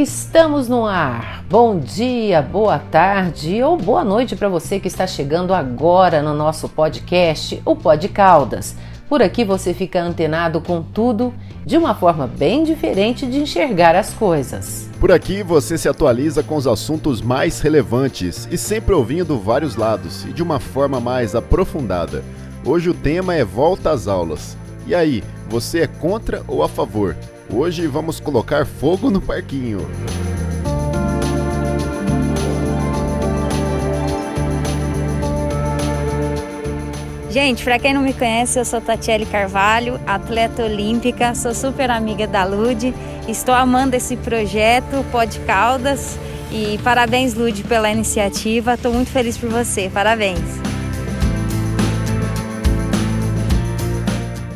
Estamos no ar. Bom dia, boa tarde ou boa noite para você que está chegando agora no nosso podcast, o Pod Caldas. Por aqui você fica antenado com tudo de uma forma bem diferente de enxergar as coisas. Por aqui você se atualiza com os assuntos mais relevantes e sempre ouvindo vários lados e de uma forma mais aprofundada. Hoje o tema é volta às aulas. E aí, você é contra ou a favor? Hoje vamos colocar fogo no parquinho. Gente, para quem não me conhece, eu sou Tatiele Carvalho, atleta olímpica, sou super amiga da Lude, estou amando esse projeto Pod Caldas e parabéns Lude pela iniciativa, estou muito feliz por você, parabéns.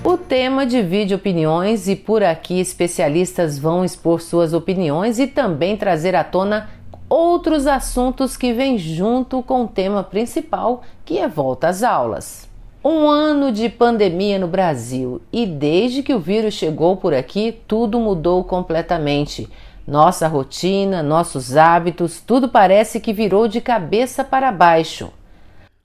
O tema divide opiniões e por aqui especialistas vão expor suas opiniões e também trazer à tona outros assuntos que vêm junto com o tema principal, que é volta às aulas. Um ano de pandemia no Brasil e desde que o vírus chegou por aqui, tudo mudou completamente. Nossa rotina, nossos hábitos, tudo parece que virou de cabeça para baixo.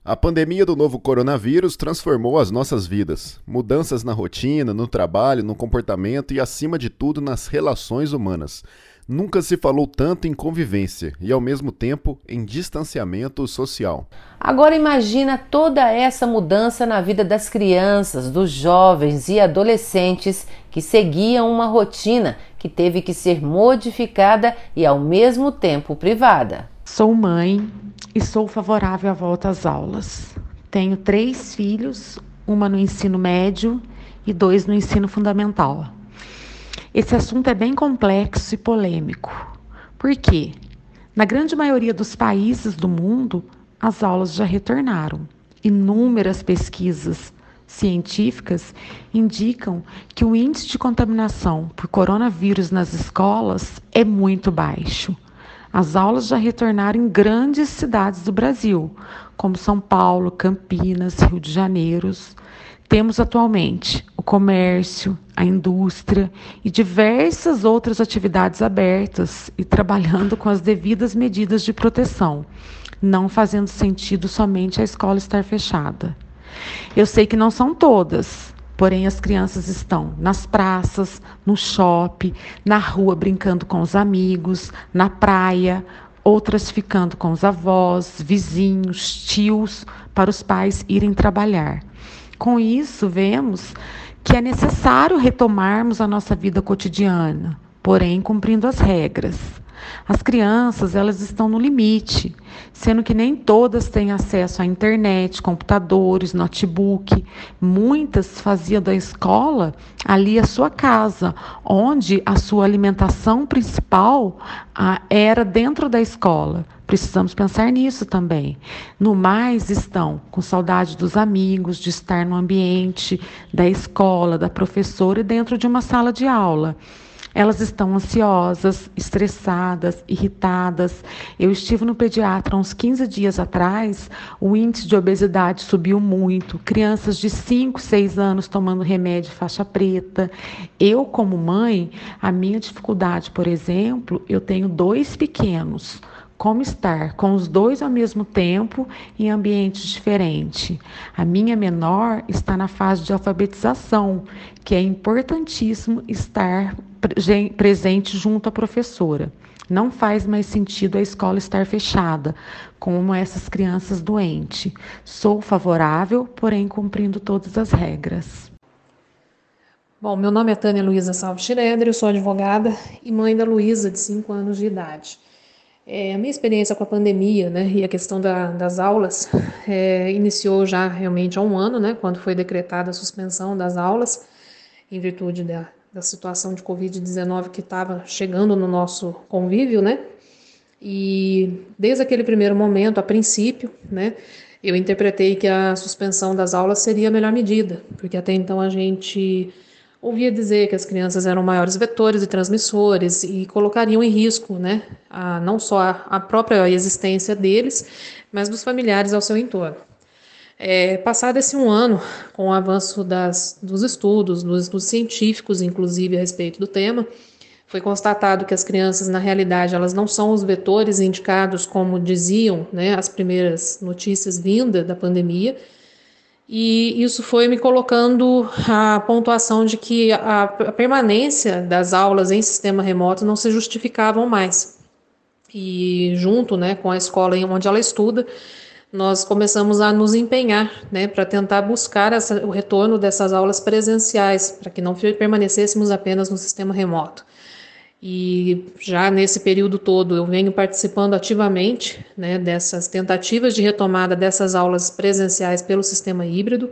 A pandemia do novo coronavírus transformou as nossas vidas. Mudanças na rotina, no trabalho, no comportamento e, acima de tudo, nas relações humanas. Nunca se falou tanto em convivência e, ao mesmo tempo, em distanciamento social. Agora imagina toda essa mudança na vida das crianças, dos jovens e adolescentes que seguiam uma rotina que teve que ser modificada e, ao mesmo tempo, privada. Sou mãe e sou favorável à volta às aulas. Tenho três filhos, uma no ensino médio e dois no ensino fundamental. Esse assunto é bem complexo e polêmico. Por quê? Na grande maioria dos países do mundo, as aulas já retornaram. Inúmeras pesquisas científicas indicam que o índice de contaminação por coronavírus nas escolas é muito baixo. As aulas já retornaram em grandes cidades do Brasil, como São Paulo, Campinas, Rio de Janeiro. Temos atualmente o comércio, a indústria e diversas outras atividades abertas e trabalhando com as devidas medidas de proteção, não fazendo sentido somente a escola estar fechada. Eu sei que não são todas, Porém, as crianças estão nas praças, no shopping, na rua brincando com os amigos, na praia, outras ficando com os avós, vizinhos, tios, para os pais irem trabalhar. Com isso, vemos que é necessário retomarmos a nossa vida cotidiana, porém cumprindo as regras. As crianças, elas estão no limite, sendo que nem todas têm acesso à internet, computadores, notebook. Muitas faziam da escola ali a sua casa, onde a sua alimentação principal ah, era dentro da escola. Precisamos pensar nisso também. No mais, estão com saudade dos amigos, de estar no ambiente da escola, da professora e dentro de uma sala de aula. Elas estão ansiosas, estressadas, irritadas. Eu estive no pediatra uns 15 dias atrás, o índice de obesidade subiu muito. Crianças de 5, 6 anos tomando remédio faixa preta. Eu, como mãe, a minha dificuldade, por exemplo, eu tenho dois pequenos como estar com os dois ao mesmo tempo em ambientes diferentes. A minha menor está na fase de alfabetização, que é importantíssimo estar presente junto à professora. Não faz mais sentido a escola estar fechada, como essas crianças doentes. Sou favorável, porém cumprindo todas as regras. Bom, meu nome é Tânia Luiza Salve Schroeder, eu sou advogada e mãe da Luísa, de 5 anos de idade. É, a minha experiência com a pandemia né, e a questão da, das aulas é, iniciou já realmente há um ano, né, quando foi decretada a suspensão das aulas, em virtude da, da situação de Covid-19 que estava chegando no nosso convívio, né? E desde aquele primeiro momento, a princípio, né, eu interpretei que a suspensão das aulas seria a melhor medida, porque até então a gente ouvia dizer que as crianças eram maiores vetores e transmissores e colocariam em risco, né, a, não só a, a própria existência deles, mas dos familiares ao seu entorno. É, passado esse um ano, com o avanço das, dos estudos, dos científicos, inclusive, a respeito do tema, foi constatado que as crianças, na realidade, elas não são os vetores indicados como diziam né, as primeiras notícias vindas da pandemia, e isso foi me colocando a pontuação de que a, a permanência das aulas em sistema remoto não se justificavam mais. E junto né, com a escola onde ela estuda, nós começamos a nos empenhar né, para tentar buscar essa, o retorno dessas aulas presenciais, para que não permanecêssemos apenas no sistema remoto. E já nesse período todo eu venho participando ativamente né, dessas tentativas de retomada dessas aulas presenciais pelo sistema híbrido.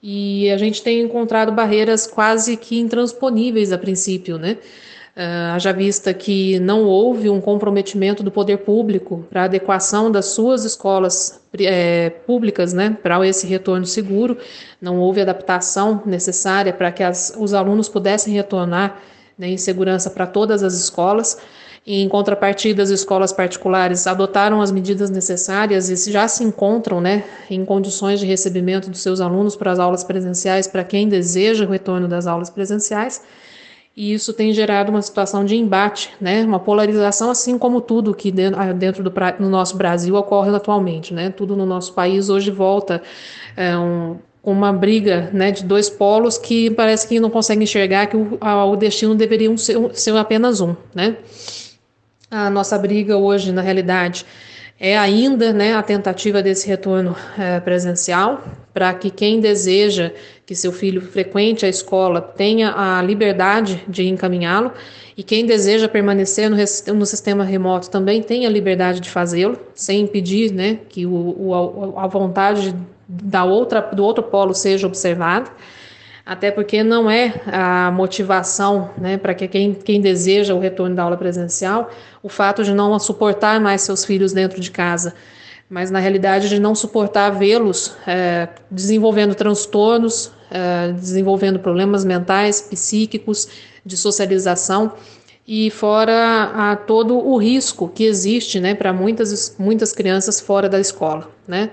E a gente tem encontrado barreiras quase que intransponíveis a princípio, né? Uh, haja vista que não houve um comprometimento do poder público para adequação das suas escolas é, públicas né, para esse retorno seguro, não houve adaptação necessária para que as, os alunos pudessem retornar né, em segurança para todas as escolas. Em contrapartida, as escolas particulares adotaram as medidas necessárias e já se encontram né, em condições de recebimento dos seus alunos para as aulas presenciais, para quem deseja o retorno das aulas presenciais. E isso tem gerado uma situação de embate, né, uma polarização, assim como tudo que dentro do no nosso Brasil ocorre atualmente. Né, tudo no nosso país hoje volta é, um, uma briga né, de dois polos que parece que não conseguem enxergar que o, o destino deveria ser, ser, apenas um. Né? A nossa briga hoje, na realidade, é ainda né, a tentativa desse retorno é, presencial, para que quem deseja que seu filho frequente a escola tenha a liberdade de encaminhá-lo, e quem deseja permanecer no, no, sistema remoto também tenha a liberdade de fazê-lo, sem impedir né, que o, o, a vontade da outra, do outro polo seja observada, até porque não é a motivação né, para que quem, quem deseja o retorno da aula presencial o fato de não suportar mais seus filhos dentro de casa, mas na realidade de não suportar vê-los é, desenvolvendo transtornos, é, desenvolvendo problemas mentais, psíquicos, de socialização e fora a todo o risco que existe né, para muitas, muitas crianças fora da escola. Né?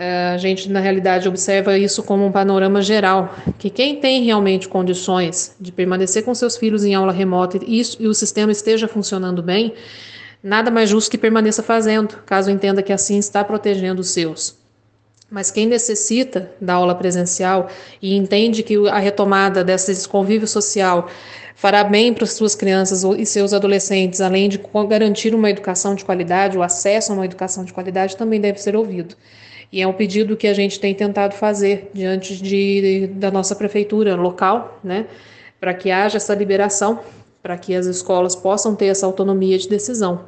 É, a gente, na realidade, observa isso como um panorama geral, que quem tem realmente condições de permanecer com seus filhos em aula remota e, isso, e o sistema esteja funcionando bem, nada mais justo que permaneça fazendo, caso entenda que assim está protegendo os seus. Mas quem necessita da aula presencial e entende que a retomada desse convívio social fará bem para as suas crianças e seus adolescentes, além de garantir uma educação de qualidade, o acesso a uma educação de qualidade, também deve ser ouvido. E é um pedido que a gente tem tentado fazer diante de, da nossa prefeitura local, né, para que haja essa liberação, para que as escolas possam ter essa autonomia de decisão.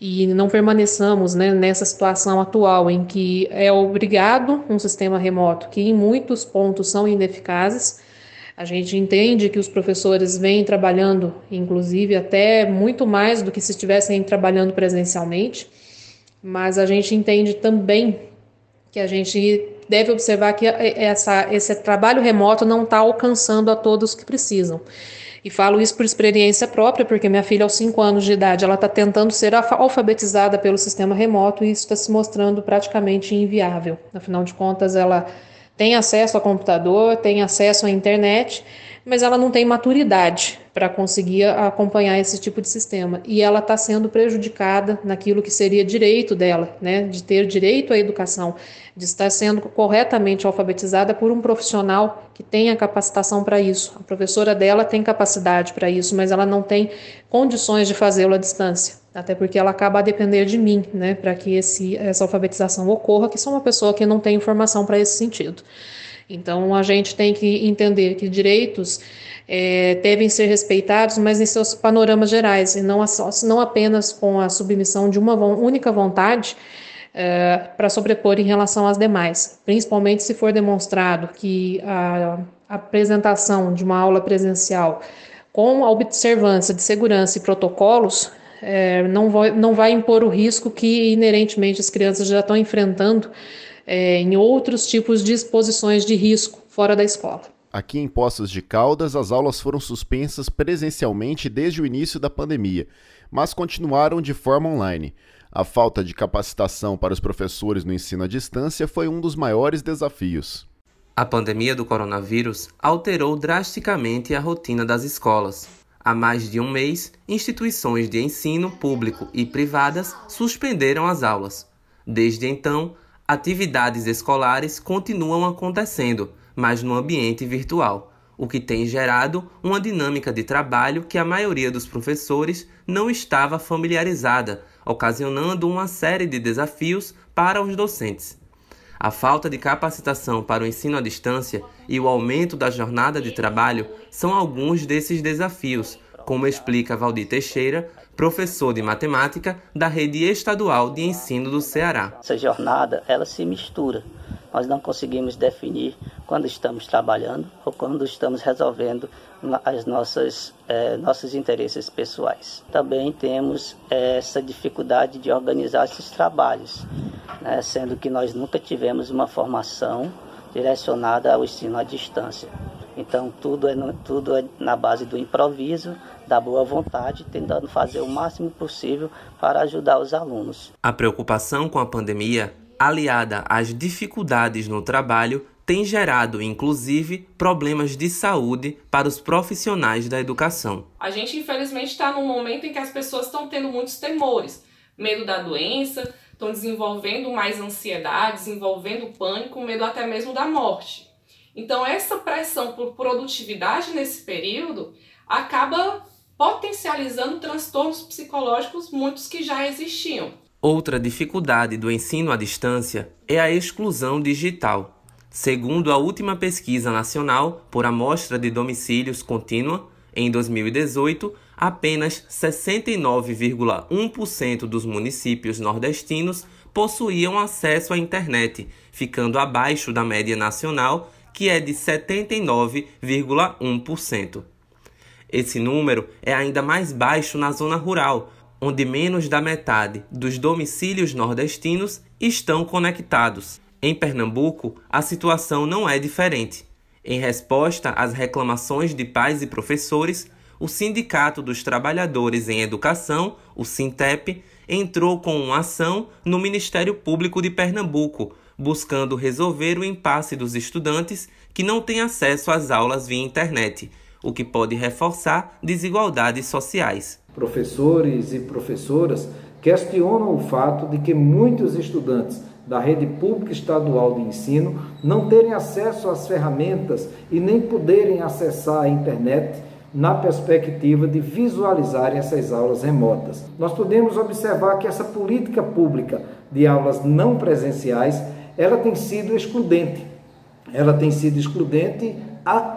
E não permaneçamos né, nessa situação atual em que é obrigado um sistema remoto, que em muitos pontos são ineficazes. A gente entende que os professores vêm trabalhando, inclusive, até muito mais do que se estivessem trabalhando presencialmente, mas a gente entende também que a gente deve observar que essa, esse trabalho remoto não está alcançando a todos que precisam. E falo isso por experiência própria, porque minha filha, aos 5 anos de idade, ela está tentando ser alfabetizada pelo sistema remoto e isso está se mostrando praticamente inviável. Afinal de contas, ela tem acesso ao computador, tem acesso à internet, mas ela não tem maturidade para conseguir acompanhar esse tipo de sistema. E ela está sendo prejudicada naquilo que seria direito dela, né, de ter direito à educação, de estar sendo corretamente alfabetizada por um profissional que tenha capacitação para isso. A professora dela tem capacidade para isso, mas ela não tem condições de fazê-lo à distância. Até porque ela acaba a depender de mim, né, para que esse, essa alfabetização ocorra, que sou uma pessoa que não tem informação para esse sentido. Então, a gente tem que entender que direitos é, devem ser respeitados, mas em seus panoramas gerais, e não, não apenas com a submissão de uma única vontade é, para sobrepor em relação às demais, principalmente se for demonstrado que a, a apresentação de uma aula presencial com a observância de segurança e protocolos é, não, vai, não vai impor o risco que inerentemente as crianças já estão enfrentando é, em outros tipos de exposições de risco fora da escola. Aqui em Poços de Caldas, as aulas foram suspensas presencialmente desde o início da pandemia, mas continuaram de forma online. A falta de capacitação para os professores no ensino à distância foi um dos maiores desafios. A pandemia do coronavírus alterou drasticamente a rotina das escolas. Há mais de um mês, instituições de ensino público e privadas suspenderam as aulas. Desde então, atividades escolares continuam acontecendo, mas no ambiente virtual, o que tem gerado uma dinâmica de trabalho que a maioria dos professores não estava familiarizada, ocasionando uma série de desafios para os docentes. A falta de capacitação para o ensino à distância e o aumento da jornada de trabalho são alguns desses desafios, como explica Valdir Teixeira, professor de matemática da rede estadual de ensino do Ceará. Essa jornada, ela se mistura. Nós não conseguimos definir quando estamos trabalhando ou quando estamos resolvendo as nossas eh, nossos interesses pessoais. Também temos eh, essa dificuldade de organizar esses trabalhos, né, sendo que nós nunca tivemos uma formação direcionada ao ensino à distância. Então tudo é, no, tudo é na base do improviso, da boa vontade, tentando fazer o máximo possível para ajudar os alunos. A preocupação com a pandemia, aliada às dificuldades no trabalho, tem gerado, inclusive, problemas de saúde para os profissionais da educação. A gente, infelizmente, está num momento em que as pessoas estão tendo muitos temores, medo da doença, estão desenvolvendo mais ansiedade, desenvolvendo pânico, medo até mesmo da morte. Então, essa pressão por produtividade nesse período acaba potencializando transtornos psicológicos, muitos que já existiam. Outra dificuldade do ensino à distância é a exclusão digital. Segundo a última pesquisa nacional por amostra de domicílios contínua, em 2018, apenas 69,1% dos municípios nordestinos possuíam acesso à internet, ficando abaixo da média nacional, que é de 79,1%. Esse número é ainda mais baixo na zona rural, onde menos da metade dos domicílios nordestinos estão conectados. Em Pernambuco, a situação não é diferente. Em resposta às reclamações de pais e professores, o Sindicato dos Trabalhadores em Educação, o SINTEP, entrou com uma ação no Ministério Público de Pernambuco, buscando resolver o impasse dos estudantes que não têm acesso às aulas via internet o que pode reforçar desigualdades sociais. Professores e professoras questionam o fato de que muitos estudantes da rede pública estadual de ensino não terem acesso às ferramentas e nem poderem acessar a internet na perspectiva de visualizarem essas aulas remotas. Nós podemos observar que essa política pública de aulas não presenciais, ela tem sido excludente. Ela tem sido excludente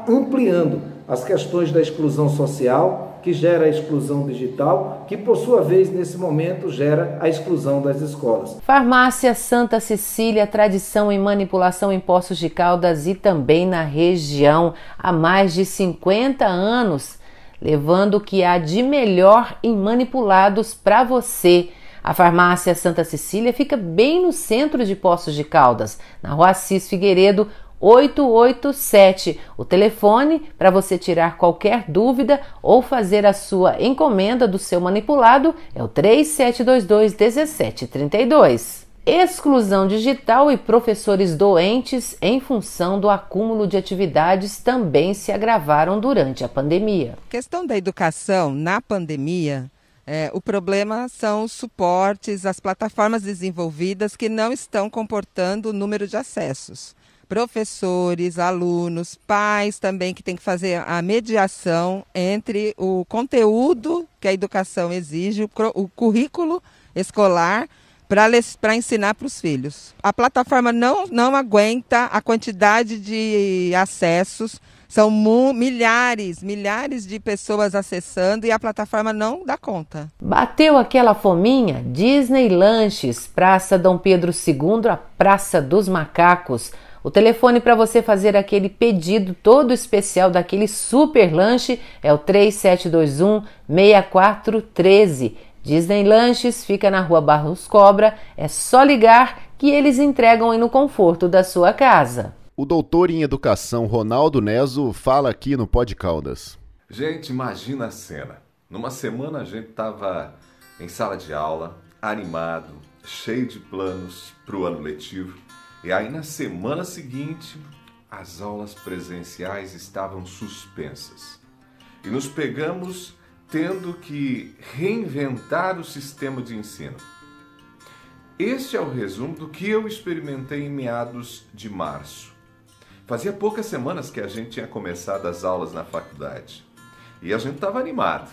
ampliando as questões da exclusão social, que gera a exclusão digital, que por sua vez nesse momento gera a exclusão das escolas. Farmácia Santa Cecília, tradição em manipulação em Poços de Caldas e também na região há mais de 50 anos, levando o que há de melhor em manipulados para você. A farmácia Santa Cecília fica bem no centro de Poços de Caldas, na rua Assis Figueiredo, 887. O telefone para você tirar qualquer dúvida ou fazer a sua encomenda do seu manipulado é o 3722 1732. Exclusão digital e professores doentes em função do acúmulo de atividades também se agravaram durante a pandemia. Questão da educação na pandemia é, o problema são os suportes, as plataformas desenvolvidas que não estão comportando o número de acessos professores, alunos, pais também que tem que fazer a mediação entre o conteúdo que a educação exige, o currículo escolar para ensinar para os filhos. A plataforma não, não aguenta a quantidade de acessos, são milhares, milhares de pessoas acessando e a plataforma não dá conta. Bateu aquela fominha? Disney Lanches, Praça Dom Pedro II, a Praça dos Macacos. O telefone para você fazer aquele pedido todo especial daquele super lanche é o 3721 6413. Disney Lanches fica na rua Barros Cobra, é só ligar que eles entregam aí no conforto da sua casa. O doutor em educação Ronaldo Neso fala aqui no Pod Caldas. Gente, imagina a cena. Numa semana a gente estava em sala de aula, animado, cheio de planos para o ano letivo. E aí na semana seguinte, as aulas presenciais estavam suspensas. E nos pegamos tendo que reinventar o sistema de ensino. Este é o resumo do que eu experimentei em meados de março. Fazia poucas semanas que a gente tinha começado as aulas na faculdade e a gente estava animado.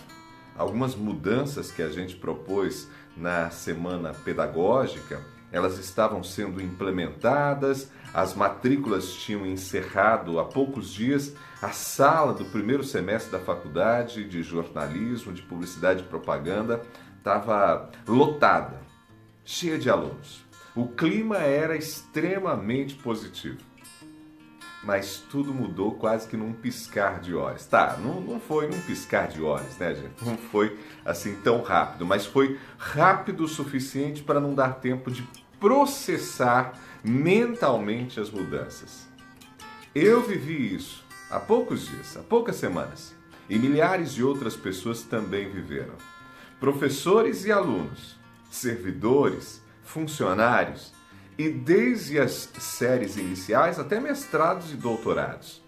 Algumas mudanças que a gente propôs na semana pedagógica, elas estavam sendo implementadas, as matrículas tinham encerrado há poucos dias, a sala do primeiro semestre da faculdade de jornalismo, de publicidade e propaganda estava lotada, cheia de alunos. O clima era extremamente positivo. Mas tudo mudou quase que num piscar de olhos. Tá, não, não foi num piscar de olhos, né, gente? Não foi assim tão rápido, mas foi rápido o suficiente para não dar tempo de processar mentalmente as mudanças. Eu vivi isso há poucos dias, há poucas semanas, e milhares de outras pessoas também viveram. Professores e alunos, servidores, funcionários e desde as séries iniciais até mestrados e doutorados.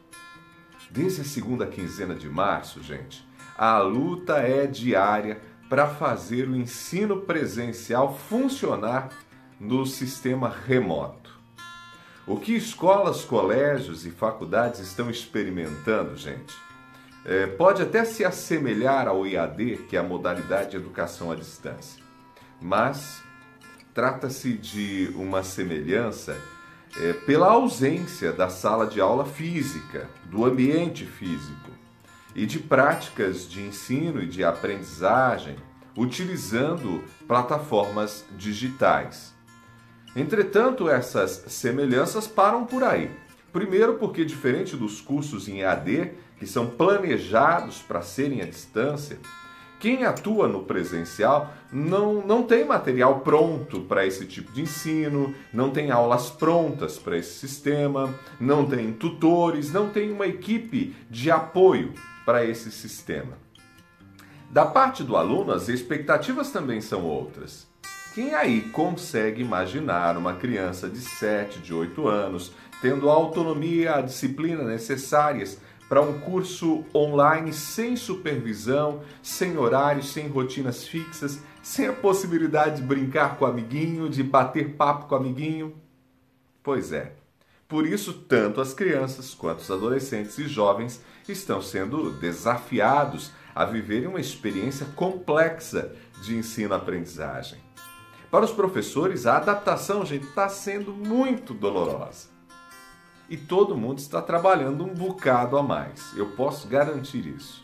Desde a segunda quinzena de março, gente, a luta é diária para fazer o ensino presencial funcionar no sistema remoto. O que escolas, colégios e faculdades estão experimentando, gente, é, pode até se assemelhar ao IAD, que é a modalidade de educação à distância, mas trata-se de uma semelhança é, pela ausência da sala de aula física, do ambiente físico e de práticas de ensino e de aprendizagem utilizando plataformas digitais. Entretanto, essas semelhanças param por aí. Primeiro, porque, diferente dos cursos em EAD, que são planejados para serem à distância, quem atua no presencial não, não tem material pronto para esse tipo de ensino, não tem aulas prontas para esse sistema, não tem tutores, não tem uma equipe de apoio para esse sistema. Da parte do aluno, as expectativas também são outras. Quem aí consegue imaginar uma criança de 7, de 8 anos tendo a autonomia, a disciplina necessárias para um curso online sem supervisão, sem horários, sem rotinas fixas, sem a possibilidade de brincar com o amiguinho, de bater papo com o amiguinho? Pois é. Por isso, tanto as crianças quanto os adolescentes e jovens estão sendo desafiados a viverem uma experiência complexa de ensino-aprendizagem. Para os professores, a adaptação, está sendo muito dolorosa. E todo mundo está trabalhando um bocado a mais. Eu posso garantir isso.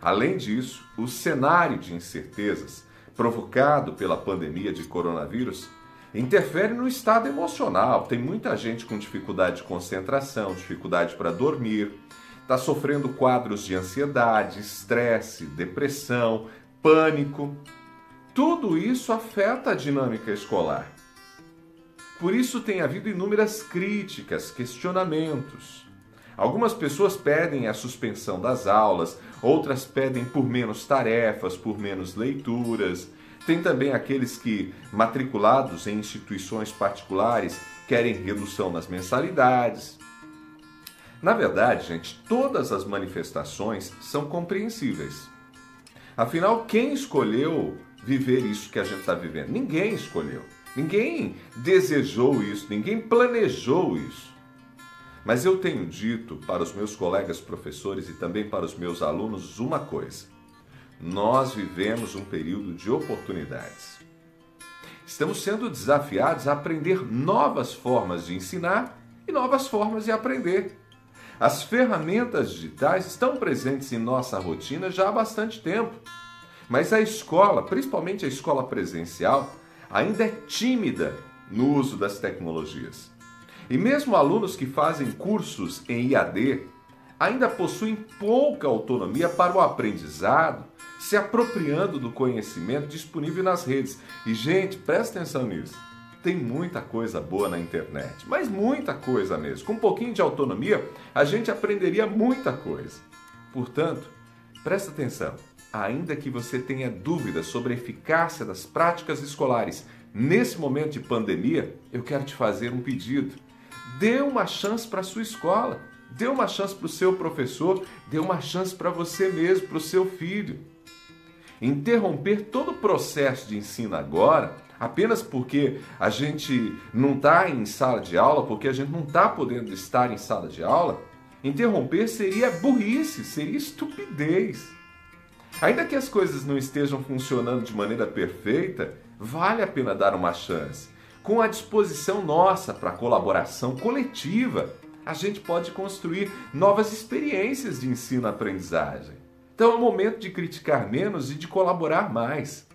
Além disso, o cenário de incertezas provocado pela pandemia de coronavírus interfere no estado emocional. Tem muita gente com dificuldade de concentração, dificuldade para dormir, está sofrendo quadros de ansiedade, estresse, depressão, pânico. Tudo isso afeta a dinâmica escolar. Por isso tem havido inúmeras críticas, questionamentos. Algumas pessoas pedem a suspensão das aulas, outras pedem por menos tarefas, por menos leituras. Tem também aqueles que, matriculados em instituições particulares, querem redução nas mensalidades. Na verdade, gente, todas as manifestações são compreensíveis. Afinal, quem escolheu viver isso que a gente está vivendo. Ninguém escolheu, ninguém desejou isso, ninguém planejou isso. Mas eu tenho dito para os meus colegas professores e também para os meus alunos uma coisa: nós vivemos um período de oportunidades. Estamos sendo desafiados a aprender novas formas de ensinar e novas formas de aprender. As ferramentas digitais estão presentes em nossa rotina já há bastante tempo. Mas a escola, principalmente a escola presencial, ainda é tímida no uso das tecnologias. E mesmo alunos que fazem cursos em IAD ainda possuem pouca autonomia para o aprendizado, se apropriando do conhecimento disponível nas redes. E, gente, presta atenção nisso. Tem muita coisa boa na internet, mas muita coisa mesmo. Com um pouquinho de autonomia, a gente aprenderia muita coisa. Portanto, presta atenção ainda que você tenha dúvidas sobre a eficácia das práticas escolares nesse momento de pandemia, eu quero te fazer um pedido. Dê uma chance para a sua escola, dê uma chance para o seu professor, dê uma chance para você mesmo, para o seu filho. Interromper todo o processo de ensino agora, apenas porque a gente não está em sala de aula, porque a gente não está podendo estar em sala de aula, interromper seria burrice, seria estupidez. Ainda que as coisas não estejam funcionando de maneira perfeita, vale a pena dar uma chance. Com a disposição nossa para colaboração coletiva, a gente pode construir novas experiências de ensino-aprendizagem. Então é o momento de criticar menos e de colaborar mais.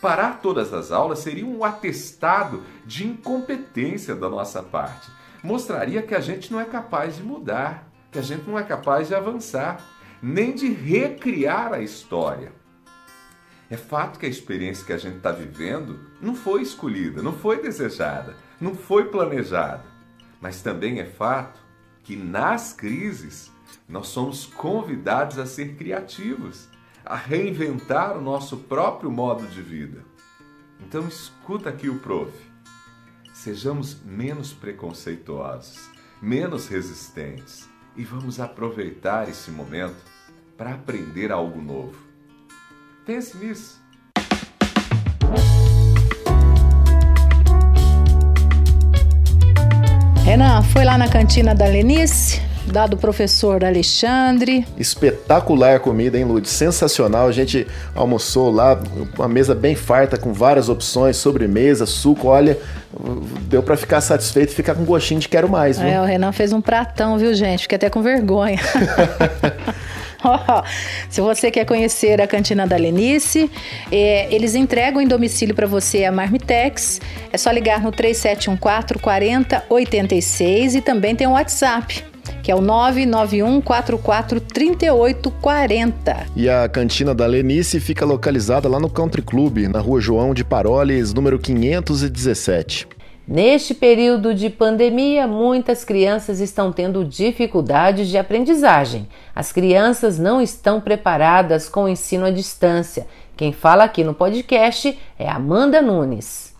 Parar todas as aulas seria um atestado de incompetência da nossa parte. Mostraria que a gente não é capaz de mudar, que a gente não é capaz de avançar, nem de recriar a história. É fato que a experiência que a gente está vivendo não foi escolhida, não foi desejada, não foi planejada. Mas também é fato que nas crises nós somos convidados a ser criativos, a reinventar o nosso próprio modo de vida. Então escuta aqui o prof. Sejamos menos preconceituosos, menos resistentes e vamos aproveitar esse momento para aprender algo novo. Pense nisso. Renan, foi lá na cantina da Lenice, da do professor Alexandre. Espetacular comida, hein, Lud? Sensacional. A gente almoçou lá, uma mesa bem farta, com várias opções, sobremesa, suco. Olha, deu para ficar satisfeito e ficar com gostinho de quero mais, viu? É, o Renan fez um pratão, viu, gente? Fiquei até com vergonha. Se você quer conhecer a cantina da Lenice, é, eles entregam em domicílio para você a Marmitex. É só ligar no 3714 4086 e também tem o WhatsApp que é o 991 44 3840. E a cantina da Lenice fica localizada lá no Country Club, na rua João de Paroles, número 517. Neste período de pandemia, muitas crianças estão tendo dificuldades de aprendizagem. As crianças não estão preparadas com o ensino à distância. Quem fala aqui no podcast é Amanda Nunes.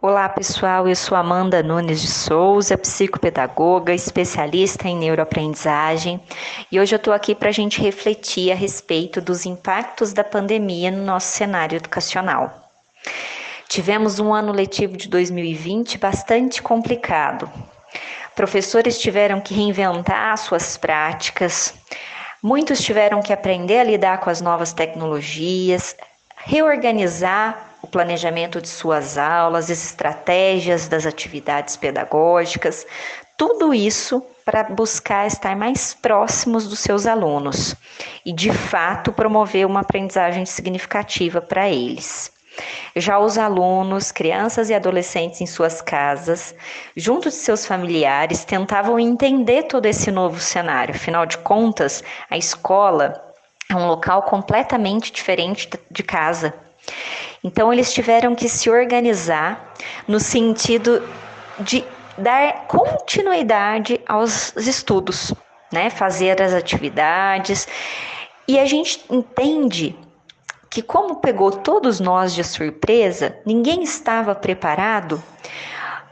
Olá pessoal, eu sou Amanda Nunes de Souza, psicopedagoga, especialista em neuroaprendizagem e hoje eu estou aqui para a gente refletir a respeito dos impactos da pandemia no nosso cenário educacional. Tivemos um ano letivo de 2020 bastante complicado. Professores tiveram que reinventar suas práticas, muitos tiveram que aprender a lidar com as novas tecnologias, reorganizar o planejamento de suas aulas, as estratégias das atividades pedagógicas, tudo isso para buscar estar mais próximos dos seus alunos e, de fato, promover uma aprendizagem significativa para eles. Já os alunos, crianças e adolescentes em suas casas, junto de seus familiares, tentavam entender todo esse novo cenário. Afinal de contas, a escola é um local completamente diferente de casa. Então, eles tiveram que se organizar no sentido de dar continuidade aos estudos, né? Fazer as atividades. E a gente entende que, como pegou todos nós de surpresa, ninguém estava preparado,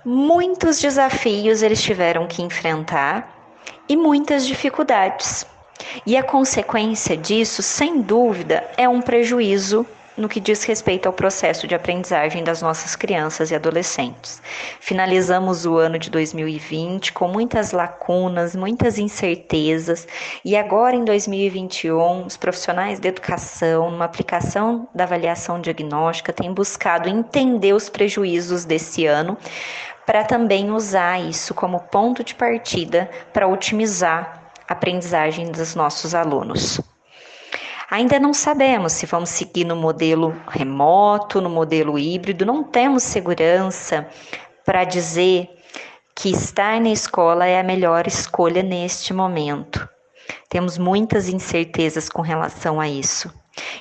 muitos desafios eles tiveram que enfrentar e muitas dificuldades. E a consequência disso, sem dúvida, é um prejuízo no que diz respeito ao processo de aprendizagem das nossas crianças e adolescentes. Finalizamos o ano de 2020 com muitas lacunas, muitas incertezas, e agora em 2021, os profissionais de educação, numa aplicação da avaliação diagnóstica, têm buscado entender os prejuízos desse ano para também usar isso como ponto de partida para otimizar a aprendizagem dos nossos alunos. Ainda não sabemos se vamos seguir no modelo remoto, no modelo híbrido, não temos segurança para dizer que estar na escola é a melhor escolha neste momento. Temos muitas incertezas com relação a isso.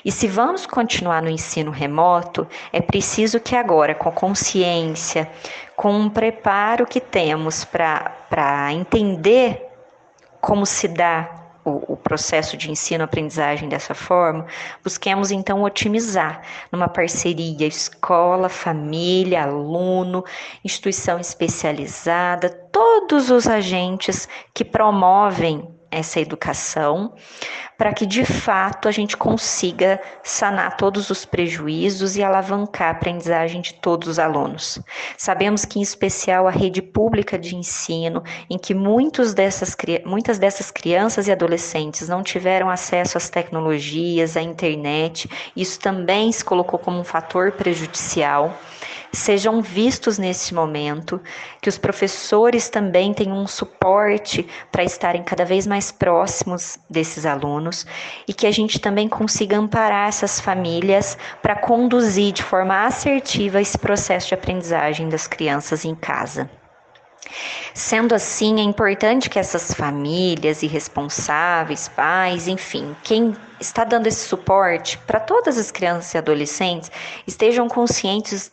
E se vamos continuar no ensino remoto, é preciso que agora, com consciência, com um preparo que temos para entender como se dá o, o processo de ensino-aprendizagem dessa forma, busquemos então otimizar numa parceria escola, família, aluno, instituição especializada, todos os agentes que promovem essa educação, para que de fato a gente consiga sanar todos os prejuízos e alavancar a aprendizagem de todos os alunos. Sabemos que, em especial, a rede pública de ensino, em que muitos dessas, muitas dessas crianças e adolescentes não tiveram acesso às tecnologias, à internet, isso também se colocou como um fator prejudicial sejam vistos nesse momento, que os professores também tenham um suporte para estarem cada vez mais próximos desses alunos e que a gente também consiga amparar essas famílias para conduzir de forma assertiva esse processo de aprendizagem das crianças em casa. Sendo assim, é importante que essas famílias e responsáveis, pais, enfim, quem está dando esse suporte para todas as crianças e adolescentes estejam conscientes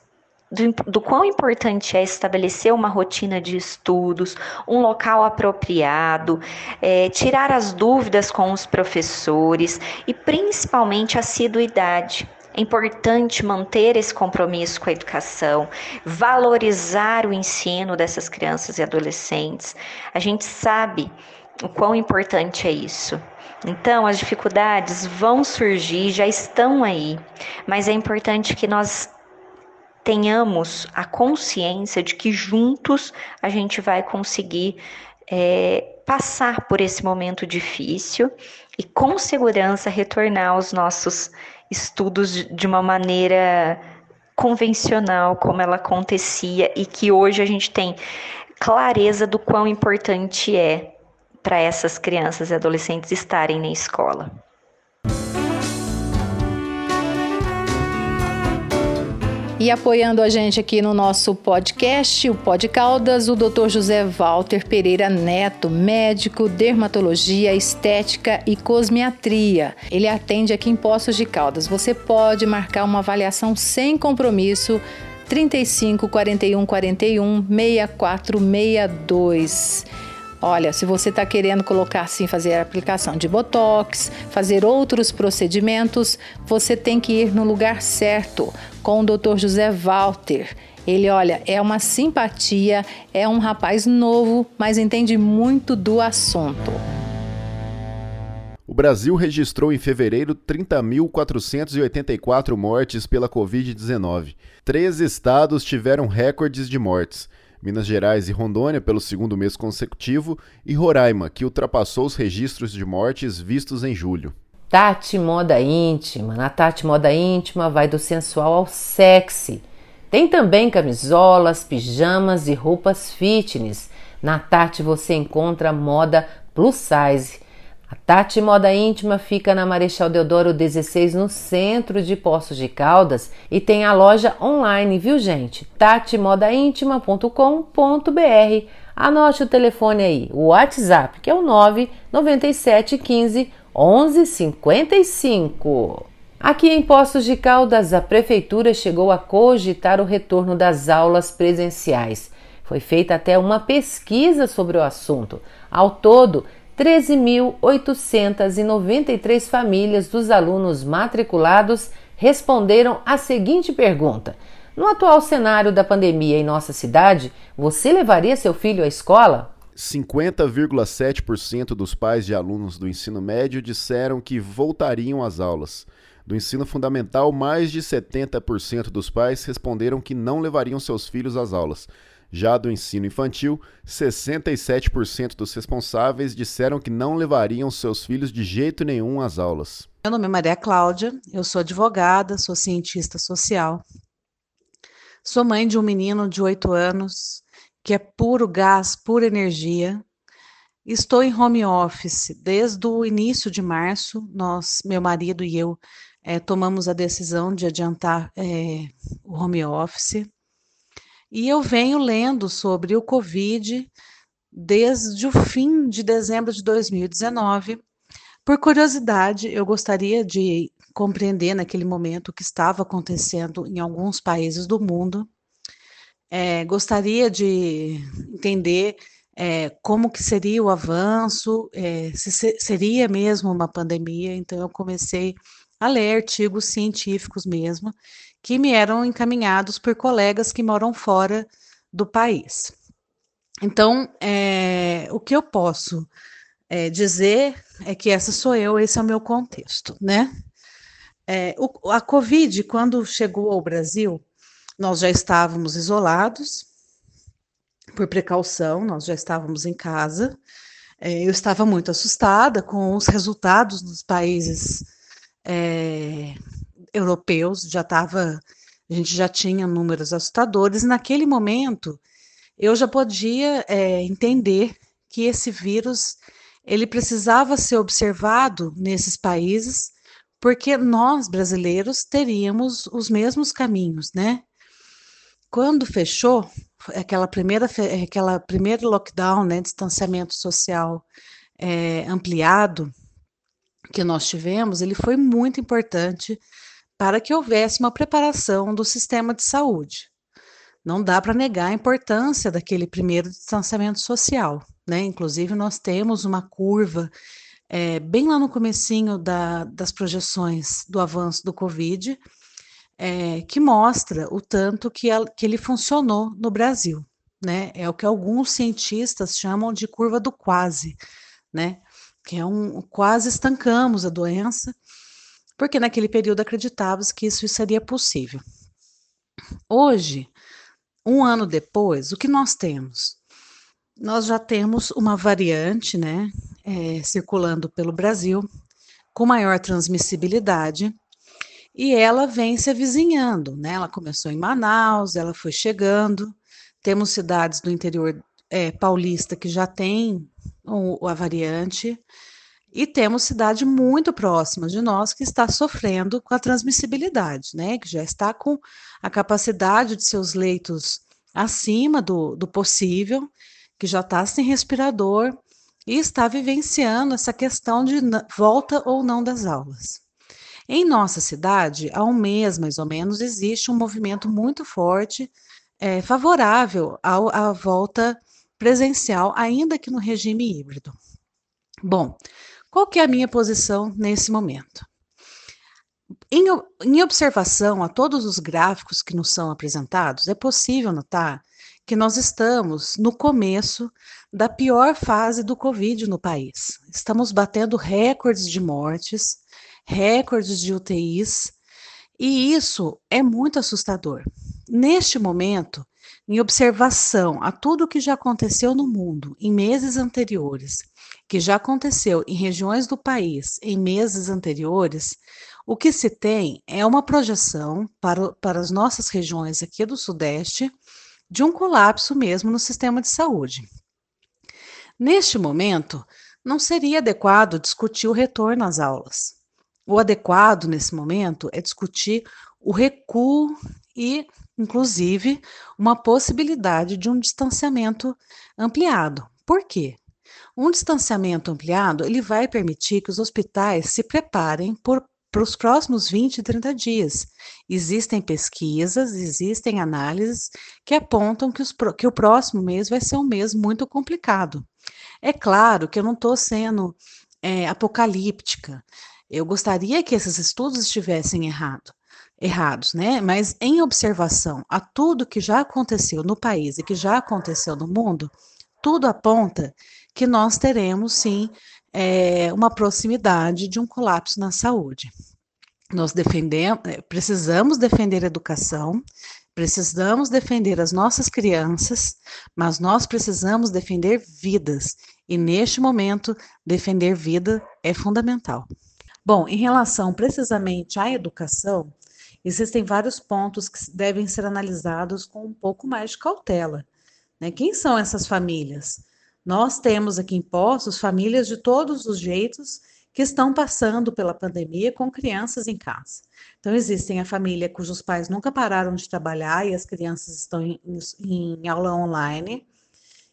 do, do quão importante é estabelecer uma rotina de estudos, um local apropriado, é, tirar as dúvidas com os professores e principalmente a assiduidade. É importante manter esse compromisso com a educação, valorizar o ensino dessas crianças e adolescentes. A gente sabe o quão importante é isso. Então, as dificuldades vão surgir, já estão aí, mas é importante que nós tenhamos a consciência de que juntos a gente vai conseguir é, passar por esse momento difícil e com segurança retornar aos nossos estudos de uma maneira convencional como ela acontecia e que hoje a gente tem clareza do quão importante é para essas crianças e adolescentes estarem na escola. E apoiando a gente aqui no nosso podcast, o Pod Caldas, o Dr. José Walter Pereira Neto, médico, dermatologia, estética e cosmiatria. Ele atende aqui em Poços de Caldas. Você pode marcar uma avaliação sem compromisso 35 41 41 6462. Olha, se você está querendo colocar assim, fazer a aplicação de botox, fazer outros procedimentos, você tem que ir no lugar certo, com o Dr. José Walter. Ele, olha, é uma simpatia, é um rapaz novo, mas entende muito do assunto. O Brasil registrou em fevereiro 30.484 mortes pela Covid-19. Três estados tiveram recordes de mortes. Minas Gerais e Rondônia pelo segundo mês consecutivo, e Roraima, que ultrapassou os registros de mortes vistos em julho. Tati Moda Íntima. Na Tati Moda Íntima vai do sensual ao sexy. Tem também camisolas, pijamas e roupas fitness. Na Tati você encontra moda plus size a Tati Moda Íntima fica na Marechal Deodoro 16, no centro de Poços de Caldas, e tem a loja online, viu gente? tatimodaintima.com.br. Anote o telefone aí, o WhatsApp, que é o 99715 1155. Aqui em Poços de Caldas, a prefeitura chegou a cogitar o retorno das aulas presenciais. Foi feita até uma pesquisa sobre o assunto. Ao todo, 13.893 famílias dos alunos matriculados responderam a seguinte pergunta: No atual cenário da pandemia em nossa cidade, você levaria seu filho à escola? 50,7% dos pais de alunos do ensino médio disseram que voltariam às aulas. Do ensino fundamental, mais de 70% dos pais responderam que não levariam seus filhos às aulas. Já do ensino infantil, 67% dos responsáveis disseram que não levariam seus filhos de jeito nenhum às aulas. Meu nome é Maria Cláudia, eu sou advogada, sou cientista social. Sou mãe de um menino de 8 anos, que é puro gás, pura energia. Estou em home office desde o início de março. Nós, meu marido e eu, é, tomamos a decisão de adiantar é, o home office. E eu venho lendo sobre o Covid desde o fim de dezembro de 2019. Por curiosidade, eu gostaria de compreender naquele momento o que estava acontecendo em alguns países do mundo. É, gostaria de entender é, como que seria o avanço, é, se seria mesmo uma pandemia. Então, eu comecei a ler artigos científicos mesmo, que me eram encaminhados por colegas que moram fora do país. Então, é, o que eu posso é, dizer é que essa sou eu, esse é o meu contexto, né? É, o, a Covid, quando chegou ao Brasil, nós já estávamos isolados, por precaução, nós já estávamos em casa. É, eu estava muito assustada com os resultados dos países é, europeus, já estava, a gente já tinha números assustadores. Naquele momento, eu já podia é, entender que esse vírus ele precisava ser observado nesses países, porque nós brasileiros teríamos os mesmos caminhos, né? Quando fechou, aquela primeira, aquela primeiro lockdown, né, distanciamento social é, ampliado que nós tivemos, ele foi muito importante para que houvesse uma preparação do sistema de saúde. Não dá para negar a importância daquele primeiro distanciamento social, né? Inclusive nós temos uma curva é, bem lá no comecinho da, das projeções do avanço do Covid, é, que mostra o tanto que, a, que ele funcionou no Brasil. Né? É o que alguns cientistas chamam de curva do quase, né? que é um quase estancamos a doença, porque naquele período acreditávamos que isso seria possível. Hoje, um ano depois, o que nós temos? Nós já temos uma variante, né, é, circulando pelo Brasil, com maior transmissibilidade, e ela vem se avizinhando, né? Ela começou em Manaus, ela foi chegando. Temos cidades do interior é, paulista que já tem o, a variante, e temos cidade muito próxima de nós que está sofrendo com a transmissibilidade, né? Que já está com a capacidade de seus leitos acima do, do possível, que já está sem respirador e está vivenciando essa questão de volta ou não das aulas. Em nossa cidade, há um mês mais ou menos, existe um movimento muito forte é, favorável ao, à volta presencial, ainda que no regime híbrido. Bom, qual que é a minha posição nesse momento? Em, em, observação a todos os gráficos que nos são apresentados, é possível notar que nós estamos no começo da pior fase do Covid no país. Estamos batendo recordes de mortes, recordes de UTIs, e isso é muito assustador. Neste momento, em observação a tudo o que já aconteceu no mundo em meses anteriores, que já aconteceu em regiões do país em meses anteriores, o que se tem é uma projeção para, para as nossas regiões aqui do Sudeste de um colapso mesmo no sistema de saúde. Neste momento, não seria adequado discutir o retorno às aulas. O adequado nesse momento é discutir o recuo e, inclusive, uma possibilidade de um distanciamento ampliado. Por quê? Um distanciamento ampliado ele vai permitir que os hospitais se preparem por, para os próximos 20 e 30 dias. Existem pesquisas, existem análises que apontam que, os, que o próximo mês vai ser um mês muito complicado. É claro que eu não estou sendo é, apocalíptica. Eu gostaria que esses estudos estivessem errado, errados, né? Mas em observação a tudo que já aconteceu no país e que já aconteceu no mundo, tudo aponta que nós teremos sim é, uma proximidade de um colapso na saúde. Nós defendemos, é, precisamos defender a educação, precisamos defender as nossas crianças, mas nós precisamos defender vidas. E neste momento, defender vida é fundamental. Bom, em relação precisamente à educação, existem vários pontos que devem ser analisados com um pouco mais de cautela. Né? Quem são essas famílias? Nós temos aqui em Poços famílias de todos os jeitos que estão passando pela pandemia com crianças em casa. Então, existem a família cujos pais nunca pararam de trabalhar e as crianças estão em, em aula online.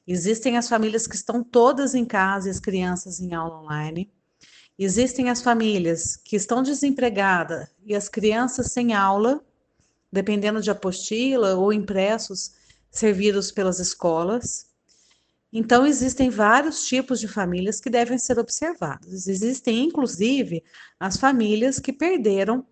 Existem as famílias que estão todas em casa e as crianças em aula online. Existem as famílias que estão desempregadas e as crianças sem aula, dependendo de apostila ou impressos servidos pelas escolas. Então, existem vários tipos de famílias que devem ser observadas. Existem, inclusive, as famílias que perderam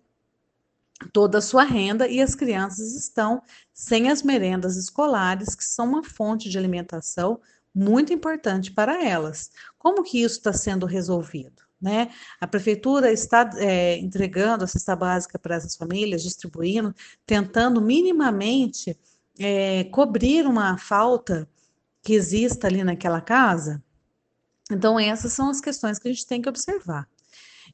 toda a sua renda e as crianças estão sem as merendas escolares, que são uma fonte de alimentação muito importante para elas. Como que isso está sendo resolvido? Né? A prefeitura está é, entregando a cesta básica para essas famílias, distribuindo, tentando minimamente é, cobrir uma falta que exista ali naquela casa. Então, essas são as questões que a gente tem que observar.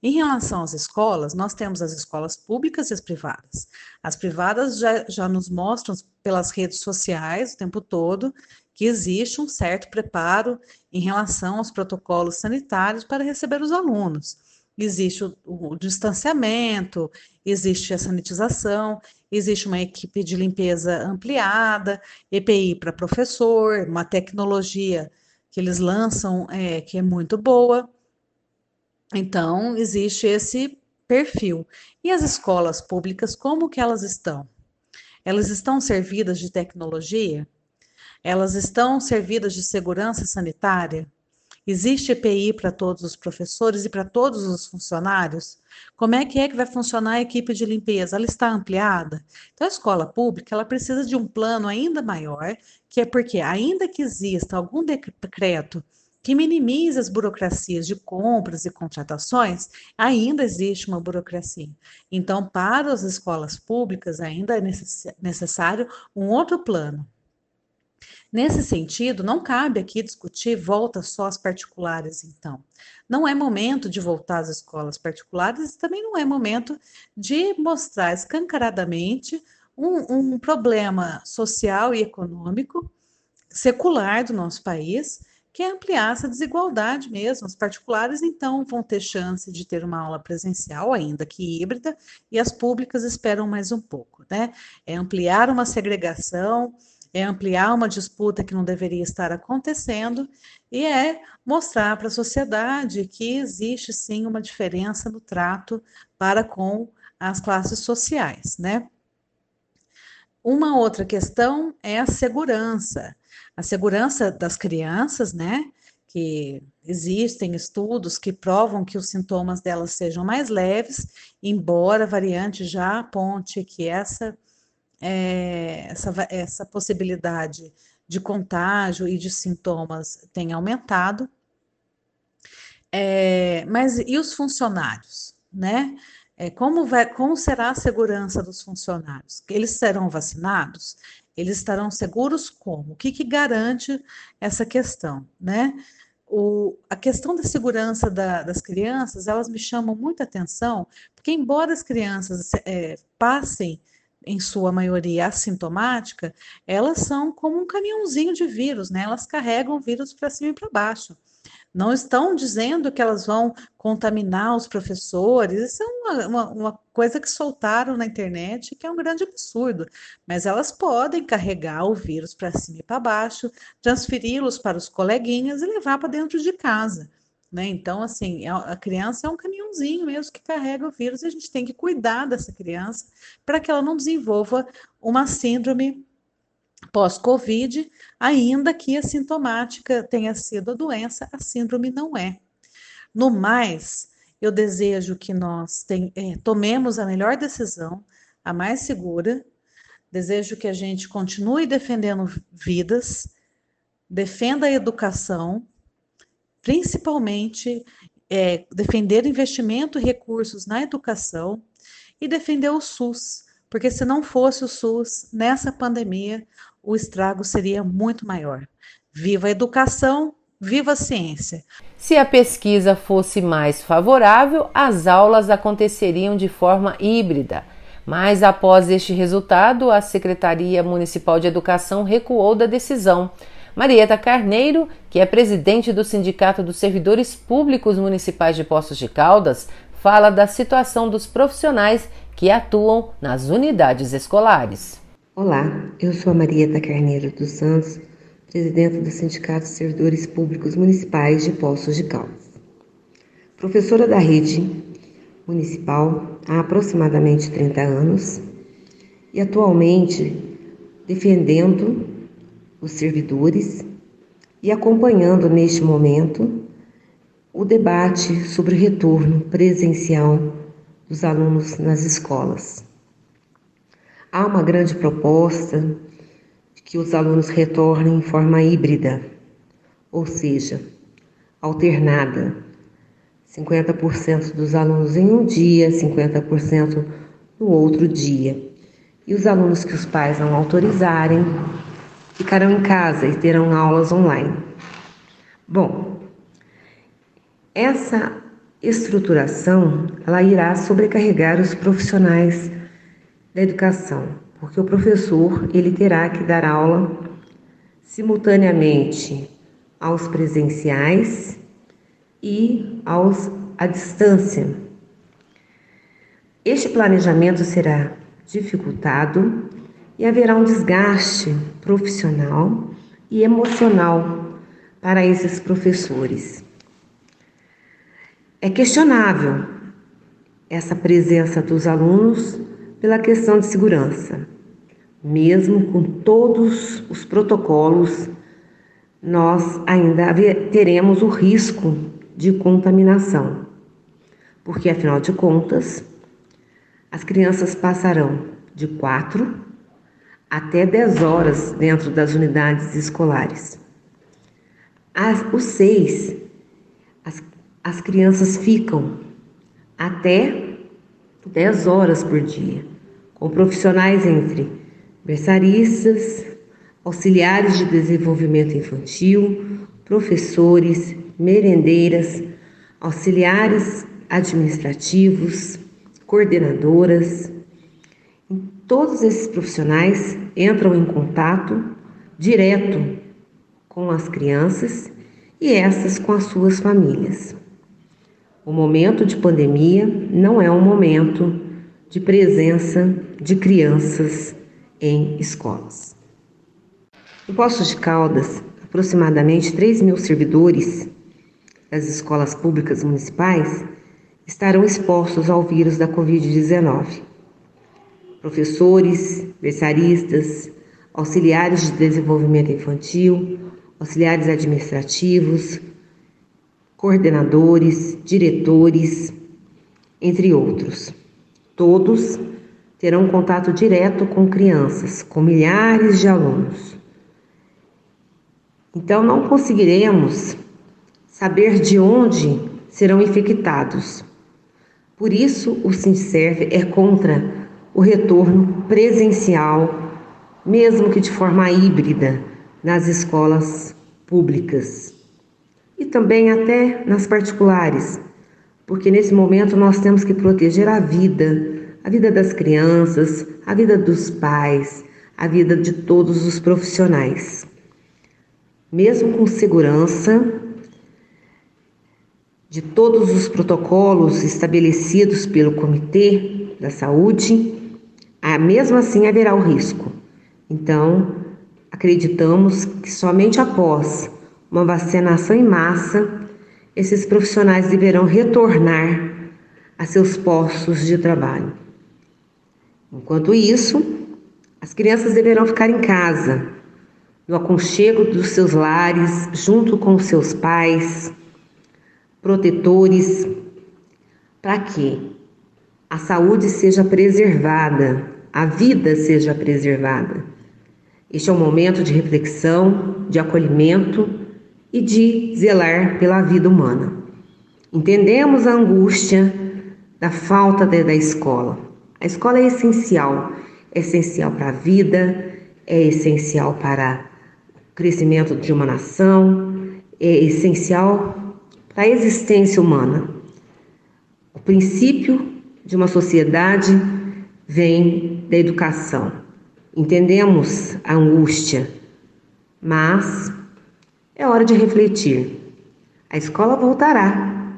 Em relação às escolas, nós temos as escolas públicas e as privadas. As privadas já, já nos mostram pelas redes sociais o tempo todo que existe um certo preparo em relação aos protocolos sanitários para receber os alunos. Existe o, o distanciamento, existe a sanitização, existe uma equipe de limpeza ampliada, EPI para professor, uma tecnologia que eles lançam é, que é muito boa. Então, existe esse perfil. E as escolas públicas, como que elas estão? Elas estão servidas de tecnologia? Elas estão servidas de segurança sanitária? Existe EPI para todos os professores e para todos os funcionários? Como é que é que vai funcionar a equipe de limpeza? Ela está ampliada? Então, a escola pública ela precisa de um plano ainda maior, que é porque, ainda que exista algum decreto que minimize as burocracias de compras e contratações, ainda existe uma burocracia. Então, para as escolas públicas, ainda é necessário um outro plano. Nesse sentido, não cabe aqui discutir volta só às particulares, então. Não é momento de voltar às escolas particulares também não é momento de mostrar escancaradamente um, um problema social e econômico secular do nosso país que é ampliar essa desigualdade mesmo. Os particulares, então, vão ter chance de ter uma aula presencial, ainda que híbrida, e as públicas esperam mais um pouco, né? É ampliar uma segregação, é ampliar uma disputa que não deveria estar acontecendo e é mostrar para a sociedade que existe sim uma diferença no trato para com as classes sociais, né? Uma outra questão é a segurança a segurança das crianças, né? Que existem estudos que provam que os sintomas delas sejam mais leves, embora a variante já aponte que essa, é, essa, essa possibilidade de contágio e de sintomas tenha aumentado. É, mas e os funcionários, né? É, como, vai, como será a segurança dos funcionários? Eles serão vacinados? Eles estarão seguros como? O que, que garante essa questão, né? O, a questão da segurança da, das crianças, elas me chamam muita atenção, porque embora as crianças é, passem, em sua maioria assintomática, elas são como um caminhãozinho de vírus, né? Elas carregam vírus para cima e para baixo. Não estão dizendo que elas vão contaminar os professores, isso é uma, uma, uma, coisa que soltaram na internet, que é um grande absurdo. Mas elas podem carregar o vírus para cima e para baixo, transferi-los para os coleguinhas e levar para dentro de casa. Né? Então, assim, é, a criança é um caminhãozinho mesmo que carrega o vírus e a gente tem que cuidar dessa criança para que ela não desenvolva uma síndrome pós-Covid, ainda que a sintomática tenha sido a doença, a síndrome não é. No mais, eu desejo que nós tem, é, tomemos a melhor decisão, a mais segura. Desejo que a gente continue defendendo vidas, defenda a educação, principalmente é, defender investimento e recursos na educação e defender o SUS, porque se não fosse o SUS nessa pandemia, o estrago seria muito maior. Viva a educação, viva a ciência. Se a pesquisa fosse mais favorável, as aulas aconteceriam de forma híbrida. Mas após este resultado, a Secretaria Municipal de Educação recuou da decisão. Marieta Carneiro, que é presidente do Sindicato dos Servidores Públicos Municipais de Poços de Caldas, fala da situação dos profissionais que atuam nas unidades escolares. Olá, eu sou a Marieta Carneiro dos Santos, presidente do Sindicato de Servidores Públicos Municipais de Poços de Caldas. Professora da rede municipal há aproximadamente 30 anos e atualmente defendendo os servidores e acompanhando neste momento o debate sobre o retorno presencial dos alunos nas escolas. Há uma grande proposta de que os alunos retornem em forma híbrida, ou seja, alternada. 50% dos alunos em um dia, 50% no outro dia. E os alunos que os pais não autorizarem ficarão em casa e terão aulas online. Bom, essa estruturação ela irá sobrecarregar os profissionais da educação, porque o professor ele terá que dar aula simultaneamente aos presenciais e aos à distância. Este planejamento será dificultado e haverá um desgaste profissional e emocional para esses professores. É questionável essa presença dos alunos pela questão de segurança. Mesmo com todos os protocolos, nós ainda teremos o risco de contaminação, porque afinal de contas, as crianças passarão de 4 até 10 horas dentro das unidades escolares. As, os seis, as, as crianças ficam até 10 horas por dia, com profissionais entre berçaristas, auxiliares de desenvolvimento infantil, professores, merendeiras, auxiliares administrativos, coordenadoras. Todos esses profissionais entram em contato direto com as crianças e essas com as suas famílias. O momento de pandemia não é um momento de presença de crianças em escolas. Em Poços de Caldas, aproximadamente 3 mil servidores das escolas públicas municipais estarão expostos ao vírus da Covid-19. Professores, versaristas, auxiliares de desenvolvimento infantil, auxiliares administrativos, coordenadores, diretores, entre outros. Todos terão contato direto com crianças, com milhares de alunos. Então, não conseguiremos saber de onde serão infectados. Por isso, o SINSERV é contra o retorno presencial, mesmo que de forma híbrida, nas escolas públicas e também até nas particulares, porque nesse momento nós temos que proteger a vida a vida das crianças, a vida dos pais, a vida de todos os profissionais. Mesmo com segurança de todos os protocolos estabelecidos pelo Comitê da Saúde, mesmo assim haverá o risco. Então, acreditamos que somente após uma vacinação em massa, esses profissionais deverão retornar a seus postos de trabalho. Enquanto isso, as crianças deverão ficar em casa, no aconchego dos seus lares, junto com seus pais, protetores, para que a saúde seja preservada, a vida seja preservada. Este é um momento de reflexão, de acolhimento e de zelar pela vida humana. Entendemos a angústia da falta de, da escola a escola é essencial, é essencial para a vida, é essencial para o crescimento de uma nação, é essencial para a existência humana. O princípio de uma sociedade vem da educação. Entendemos a angústia, mas é hora de refletir. A escola voltará,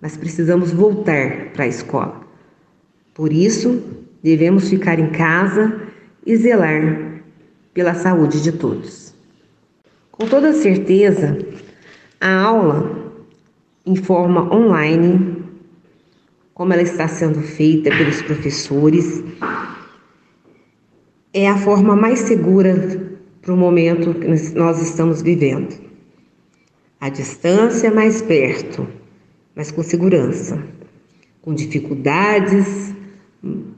mas precisamos voltar para a escola. Por isso, devemos ficar em casa e zelar pela saúde de todos. Com toda certeza, a aula em forma online, como ela está sendo feita pelos professores, é a forma mais segura para o momento que nós estamos vivendo. A distância mais perto, mas com segurança, com dificuldades,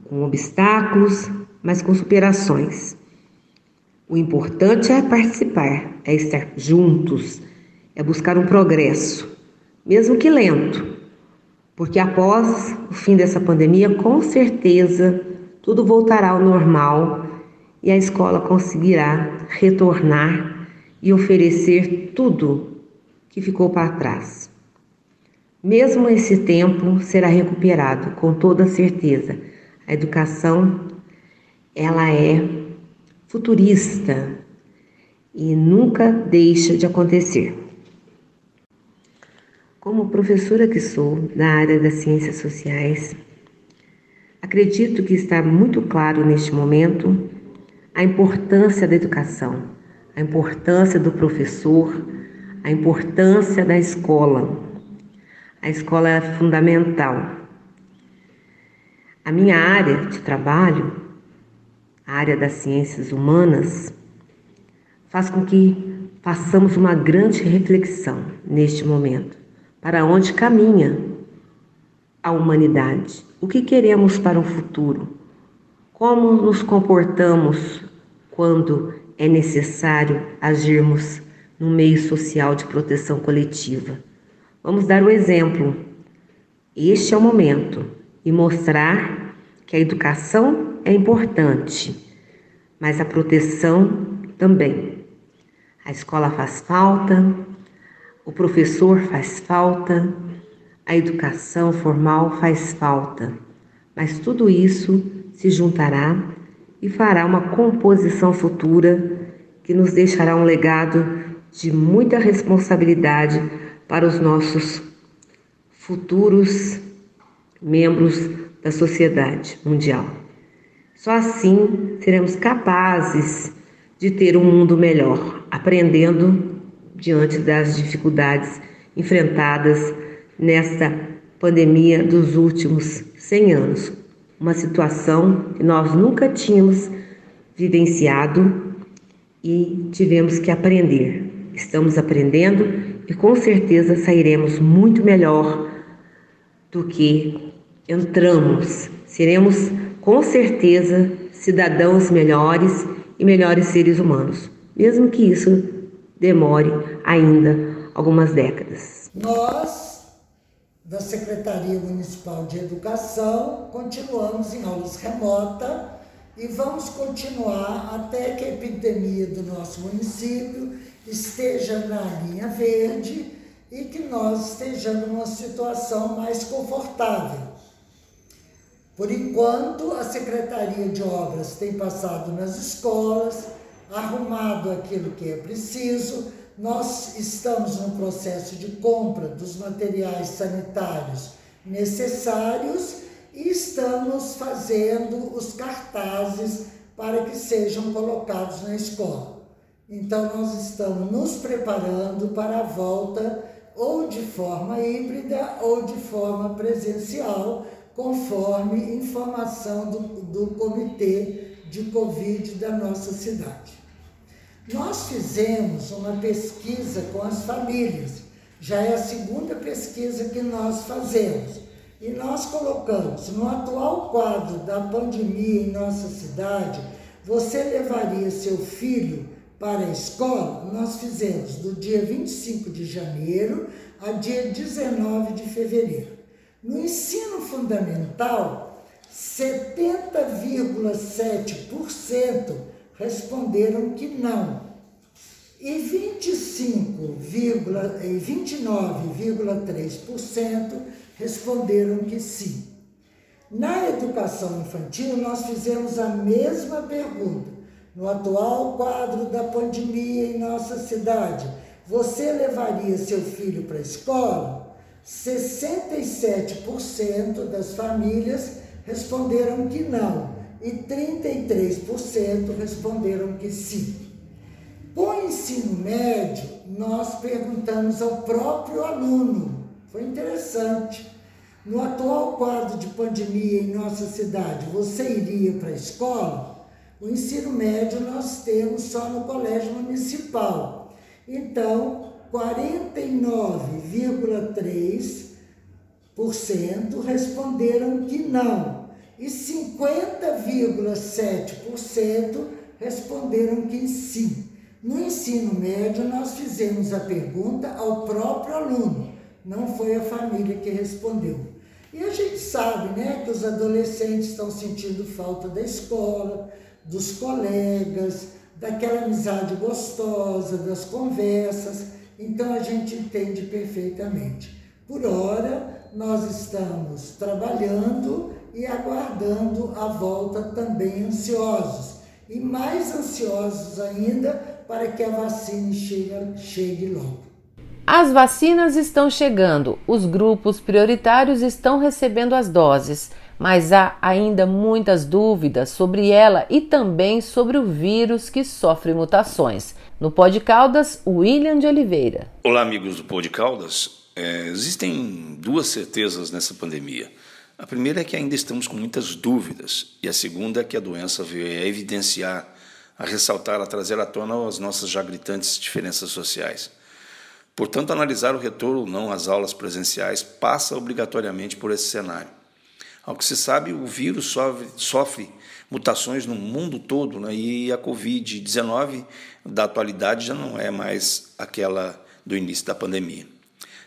com obstáculos, mas com superações. O importante é participar, é estar juntos, é buscar um progresso, mesmo que lento, porque após o fim dessa pandemia, com certeza tudo voltará ao normal e a escola conseguirá retornar e oferecer tudo que ficou para trás. Mesmo esse tempo será recuperado, com toda certeza. A educação ela é futurista e nunca deixa de acontecer. Como professora que sou da área das ciências sociais, acredito que está muito claro neste momento a importância da educação, a importância do professor, a importância da escola. A escola é fundamental. A minha área de trabalho, a área das ciências humanas, faz com que façamos uma grande reflexão neste momento. Para onde caminha a humanidade? O que queremos para o futuro? Como nos comportamos quando é necessário agirmos no meio social de proteção coletiva? Vamos dar o exemplo. Este é o momento e mostrar que a educação é importante, mas a proteção também. A escola faz falta, o professor faz falta, a educação formal faz falta, mas tudo isso se juntará e fará uma composição futura que nos deixará um legado de muita responsabilidade para os nossos futuros membros da sociedade mundial. Só assim seremos capazes de ter um mundo melhor, aprendendo diante das dificuldades enfrentadas nesta pandemia dos últimos 100 anos, uma situação que nós nunca tínhamos vivenciado e tivemos que aprender. Estamos aprendendo e com certeza sairemos muito melhor do que entramos. Seremos com certeza cidadãos melhores e melhores seres humanos, mesmo que isso demore ainda algumas décadas. Nós da Secretaria Municipal de Educação, continuamos em aulas remota e vamos continuar até que a epidemia do nosso município esteja na linha verde e que nós estejamos numa situação mais confortável. Por enquanto, a Secretaria de Obras tem passado nas escolas, arrumado aquilo que é preciso, nós estamos no processo de compra dos materiais sanitários necessários e estamos fazendo os cartazes para que sejam colocados na escola. Então, nós estamos nos preparando para a volta ou de forma híbrida ou de forma presencial, conforme informação do, do comitê de Covid da nossa cidade. Nós fizemos uma pesquisa com as famílias, já é a segunda pesquisa que nós fazemos. E nós colocamos no atual quadro da pandemia em nossa cidade, você levaria seu filho para a escola? Nós fizemos do dia 25 de janeiro a dia 19 de fevereiro. No ensino fundamental, 70,7% responderam que não. E 29,3% responderam que sim. Na educação infantil, nós fizemos a mesma pergunta. No atual quadro da pandemia em nossa cidade, você levaria seu filho para a escola? 67% das famílias responderam que não e 33% responderam que sim. Com o ensino médio, nós perguntamos ao próprio aluno, foi interessante. No atual quadro de pandemia em nossa cidade, você iria para a escola? O ensino médio nós temos só no colégio municipal. Então, 49,3% responderam que não e 50,7% responderam que sim. No ensino médio, nós fizemos a pergunta ao próprio aluno, não foi a família que respondeu. E a gente sabe né, que os adolescentes estão sentindo falta da escola, dos colegas, daquela amizade gostosa, das conversas, então a gente entende perfeitamente. Por hora, nós estamos trabalhando e aguardando a volta também ansiosos, e mais ansiosos ainda para que a vacina chegue, chegue logo. As vacinas estão chegando, os grupos prioritários estão recebendo as doses, mas há ainda muitas dúvidas sobre ela e também sobre o vírus que sofre mutações. No Pod Caldas, William de Oliveira. Olá, amigos do Pod Caldas. É, existem duas certezas nessa pandemia. A primeira é que ainda estamos com muitas dúvidas, e a segunda é que a doença veio a evidenciar, a ressaltar, a trazer à tona as nossas já gritantes diferenças sociais. Portanto, analisar o retorno ou não às aulas presenciais passa obrigatoriamente por esse cenário. Ao que se sabe, o vírus sofre, sofre mutações no mundo todo, né? e a Covid-19 da atualidade já não é mais aquela do início da pandemia.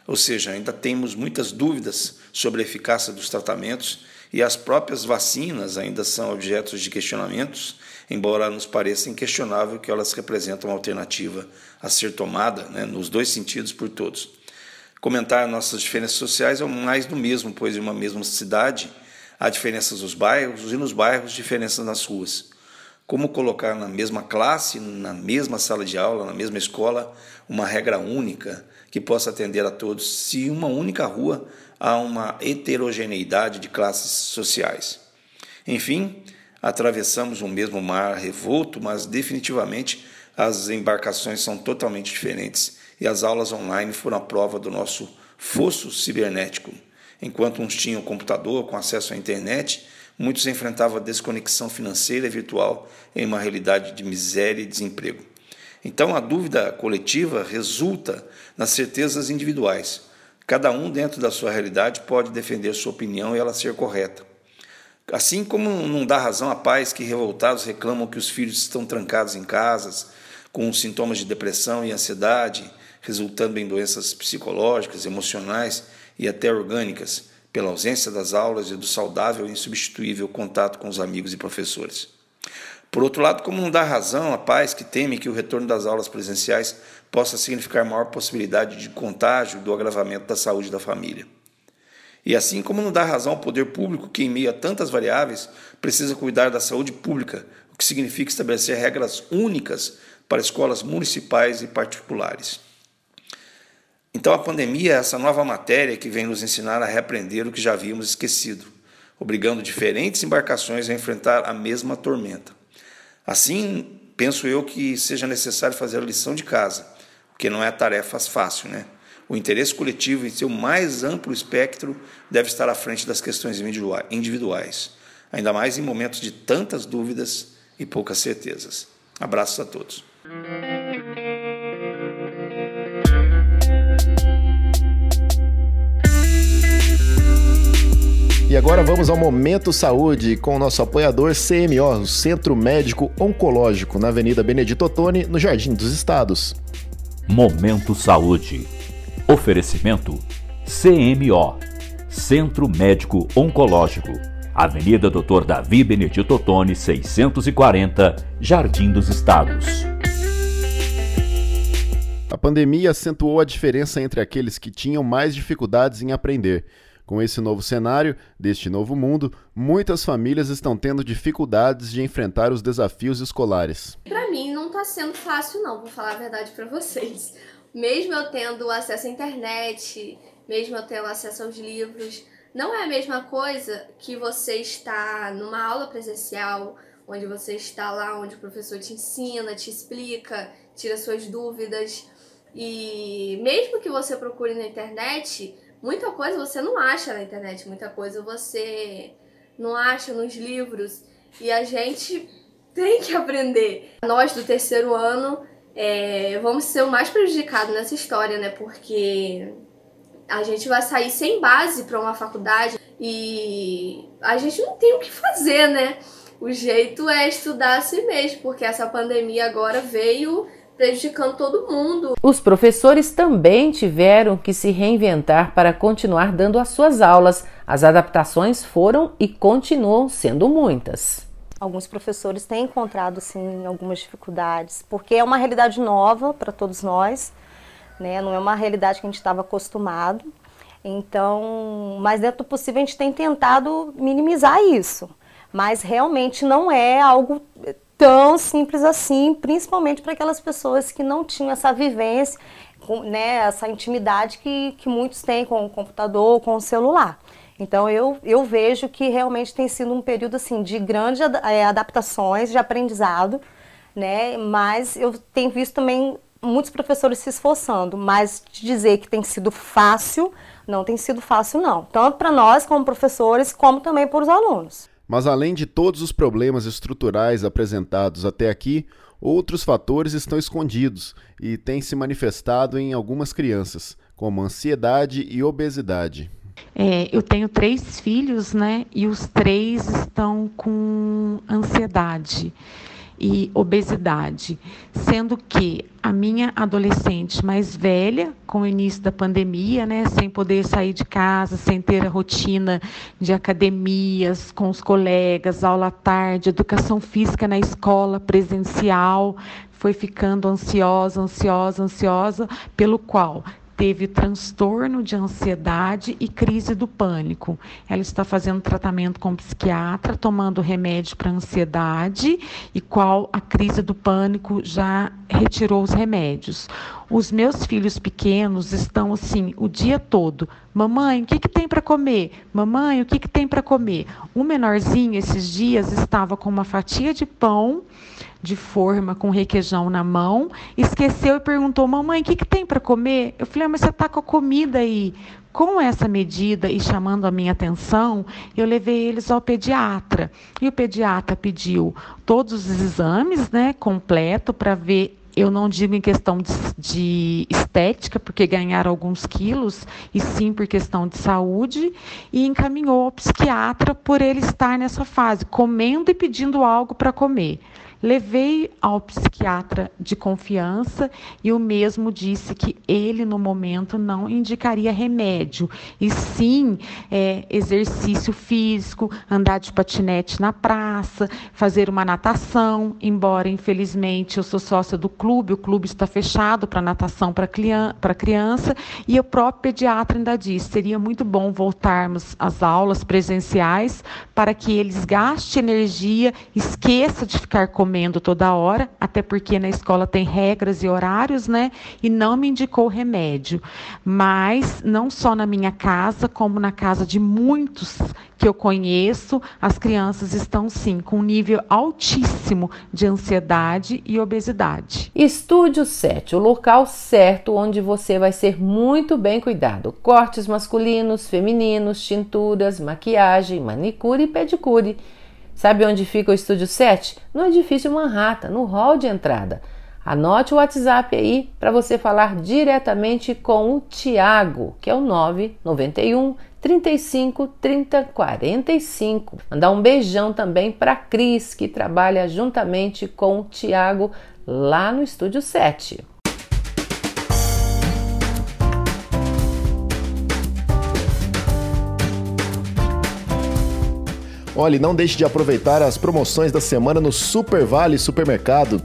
Ou seja, ainda temos muitas dúvidas sobre a eficácia dos tratamentos e as próprias vacinas ainda são objetos de questionamentos, embora nos pareça inquestionável que elas representam uma alternativa a ser tomada né, nos dois sentidos por todos. Comentar nossas diferenças sociais é mais do mesmo, pois em uma mesma cidade há diferenças nos bairros e nos bairros diferenças nas ruas. Como colocar na mesma classe, na mesma sala de aula, na mesma escola, uma regra única que possa atender a todos, se uma única rua há uma heterogeneidade de classes sociais. Enfim, atravessamos o mesmo mar revolto, mas definitivamente as embarcações são totalmente diferentes e as aulas online foram a prova do nosso fosso cibernético. Enquanto uns tinham computador com acesso à internet, muitos enfrentavam a desconexão financeira e virtual em uma realidade de miséria e desemprego. Então a dúvida coletiva resulta nas certezas individuais. Cada um, dentro da sua realidade, pode defender sua opinião e ela ser correta. Assim como não dá razão a pais que revoltados reclamam que os filhos estão trancados em casas, com sintomas de depressão e ansiedade, resultando em doenças psicológicas, emocionais e até orgânicas, pela ausência das aulas e do saudável e insubstituível contato com os amigos e professores. Por outro lado, como não dá razão a pais que temem que o retorno das aulas presenciais possa significar maior possibilidade de contágio do agravamento da saúde da família. E assim como não dá razão ao poder público que, em meio a tantas variáveis, precisa cuidar da saúde pública, o que significa estabelecer regras únicas para escolas municipais e particulares. Então, a pandemia é essa nova matéria que vem nos ensinar a reaprender o que já havíamos esquecido, obrigando diferentes embarcações a enfrentar a mesma tormenta. Assim, penso eu que seja necessário fazer a lição de casa, o que não é tarefa fácil, né? O interesse coletivo em seu mais amplo espectro deve estar à frente das questões individuais, ainda mais em momentos de tantas dúvidas e poucas certezas. Abraços a todos. E agora vamos ao Momento Saúde com o nosso apoiador CMO, o Centro Médico Oncológico, na Avenida Benedito Ottoni, no Jardim dos Estados. Momento Saúde. Oferecimento CMO, Centro Médico Oncológico, Avenida Dr. Davi Benedito Ottoni, 640, Jardim dos Estados. A pandemia acentuou a diferença entre aqueles que tinham mais dificuldades em aprender com esse novo cenário, deste novo mundo, muitas famílias estão tendo dificuldades de enfrentar os desafios escolares. Para mim não está sendo fácil não, vou falar a verdade para vocês. Mesmo eu tendo acesso à internet, mesmo eu tendo acesso aos livros, não é a mesma coisa que você está numa aula presencial, onde você está lá, onde o professor te ensina, te explica, tira suas dúvidas. E mesmo que você procure na internet, Muita coisa você não acha na internet, muita coisa você não acha nos livros e a gente tem que aprender. Nós do terceiro ano é, vamos ser o mais prejudicado nessa história, né? Porque a gente vai sair sem base para uma faculdade e a gente não tem o que fazer, né? O jeito é estudar a si mesmo, porque essa pandemia agora veio prejudicando todo mundo. Os professores também tiveram que se reinventar para continuar dando as suas aulas. As adaptações foram e continuam sendo muitas. Alguns professores têm encontrado sim algumas dificuldades, porque é uma realidade nova para todos nós, né? Não é uma realidade que a gente estava acostumado. Então, mas dentro do possível a gente tem tentado minimizar isso. Mas realmente não é algo tão simples assim, principalmente para aquelas pessoas que não tinham essa vivência, né, essa intimidade que, que muitos têm com o computador, com o celular. Então eu, eu vejo que realmente tem sido um período assim de grandes é, adaptações, de aprendizado, né? Mas eu tenho visto também muitos professores se esforçando, mas de dizer que tem sido fácil, não tem sido fácil não, tanto para nós como professores, como também para os alunos. Mas além de todos os problemas estruturais apresentados até aqui, outros fatores estão escondidos e têm se manifestado em algumas crianças, como ansiedade e obesidade. É, eu tenho três filhos, né? E os três estão com ansiedade e obesidade, sendo que a minha adolescente mais velha, com o início da pandemia, né, sem poder sair de casa, sem ter a rotina de academias com os colegas, aula à tarde, educação física na escola presencial, foi ficando ansiosa, ansiosa, ansiosa, pelo qual teve transtorno de ansiedade e crise do pânico. Ela está fazendo tratamento com psiquiatra, tomando remédio para ansiedade e qual a crise do pânico já retirou os remédios. Os meus filhos pequenos estão assim o dia todo. Mamãe, o que, que tem para comer? Mamãe, o que, que tem para comer? O menorzinho, esses dias, estava com uma fatia de pão de forma com requeijão na mão, esqueceu e perguntou: Mamãe, o que, que tem para comer? Eu falei: ah, Mas você está com a comida aí. Com essa medida e chamando a minha atenção, eu levei eles ao pediatra. E o pediatra pediu todos os exames, né, completo, para ver eu não digo em questão de, de, estética, porque ganharam alguns quilos, e sim por questão de saúde, e encaminhou ao psiquiatra por ele estar nessa fase, comendo e pedindo algo para comer. Levei ao psiquiatra de confiança e o mesmo disse que ele, no momento, não indicaria remédio, e sim é, exercício físico, andar de patinete na praça, fazer uma natação. Embora, infelizmente, eu sou sócia do clube, o clube está fechado para natação para criança, e o próprio pediatra ainda disse: seria muito bom voltarmos às aulas presenciais para que eles gastem energia, esqueça de ficar comendo comendo toda hora, até porque na escola tem regras e horários, né? E não me indicou remédio. Mas não só na minha casa, como na casa de muitos que eu conheço, as crianças estão sim com um nível altíssimo de ansiedade e obesidade. Estúdio 7, o local certo onde você vai ser muito bem cuidado. Cortes masculinos, femininos, tinturas, maquiagem, manicure e pedicure. Sabe onde fica o estúdio 7? No edifício Manhattan, no hall de entrada. Anote o WhatsApp aí para você falar diretamente com o Tiago, que é o 991 35 30 45. Mandar um beijão também para Cris, que trabalha juntamente com o Tiago lá no estúdio 7. Olha, não deixe de aproveitar as promoções da semana no Super Vale Supermercado.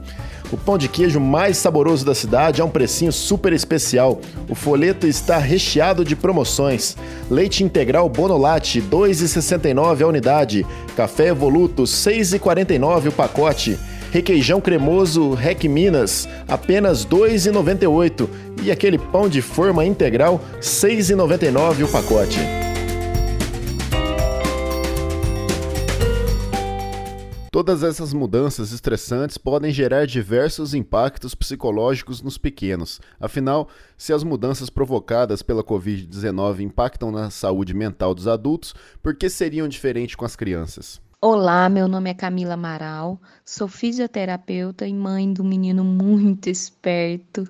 O pão de queijo mais saboroso da cidade é um precinho super especial. O folheto está recheado de promoções. Leite integral Bonolate, R$ 2,69 a unidade. Café Evoluto, R$ 6,49 o pacote. Requeijão cremoso Rec Minas, apenas R$ 2,98. E aquele pão de forma integral, R$ 6,99 o pacote. Todas essas mudanças estressantes podem gerar diversos impactos psicológicos nos pequenos. Afinal, se as mudanças provocadas pela Covid-19 impactam na saúde mental dos adultos, por que seriam diferentes com as crianças? Olá, meu nome é Camila Amaral, sou fisioterapeuta e mãe um menino muito esperto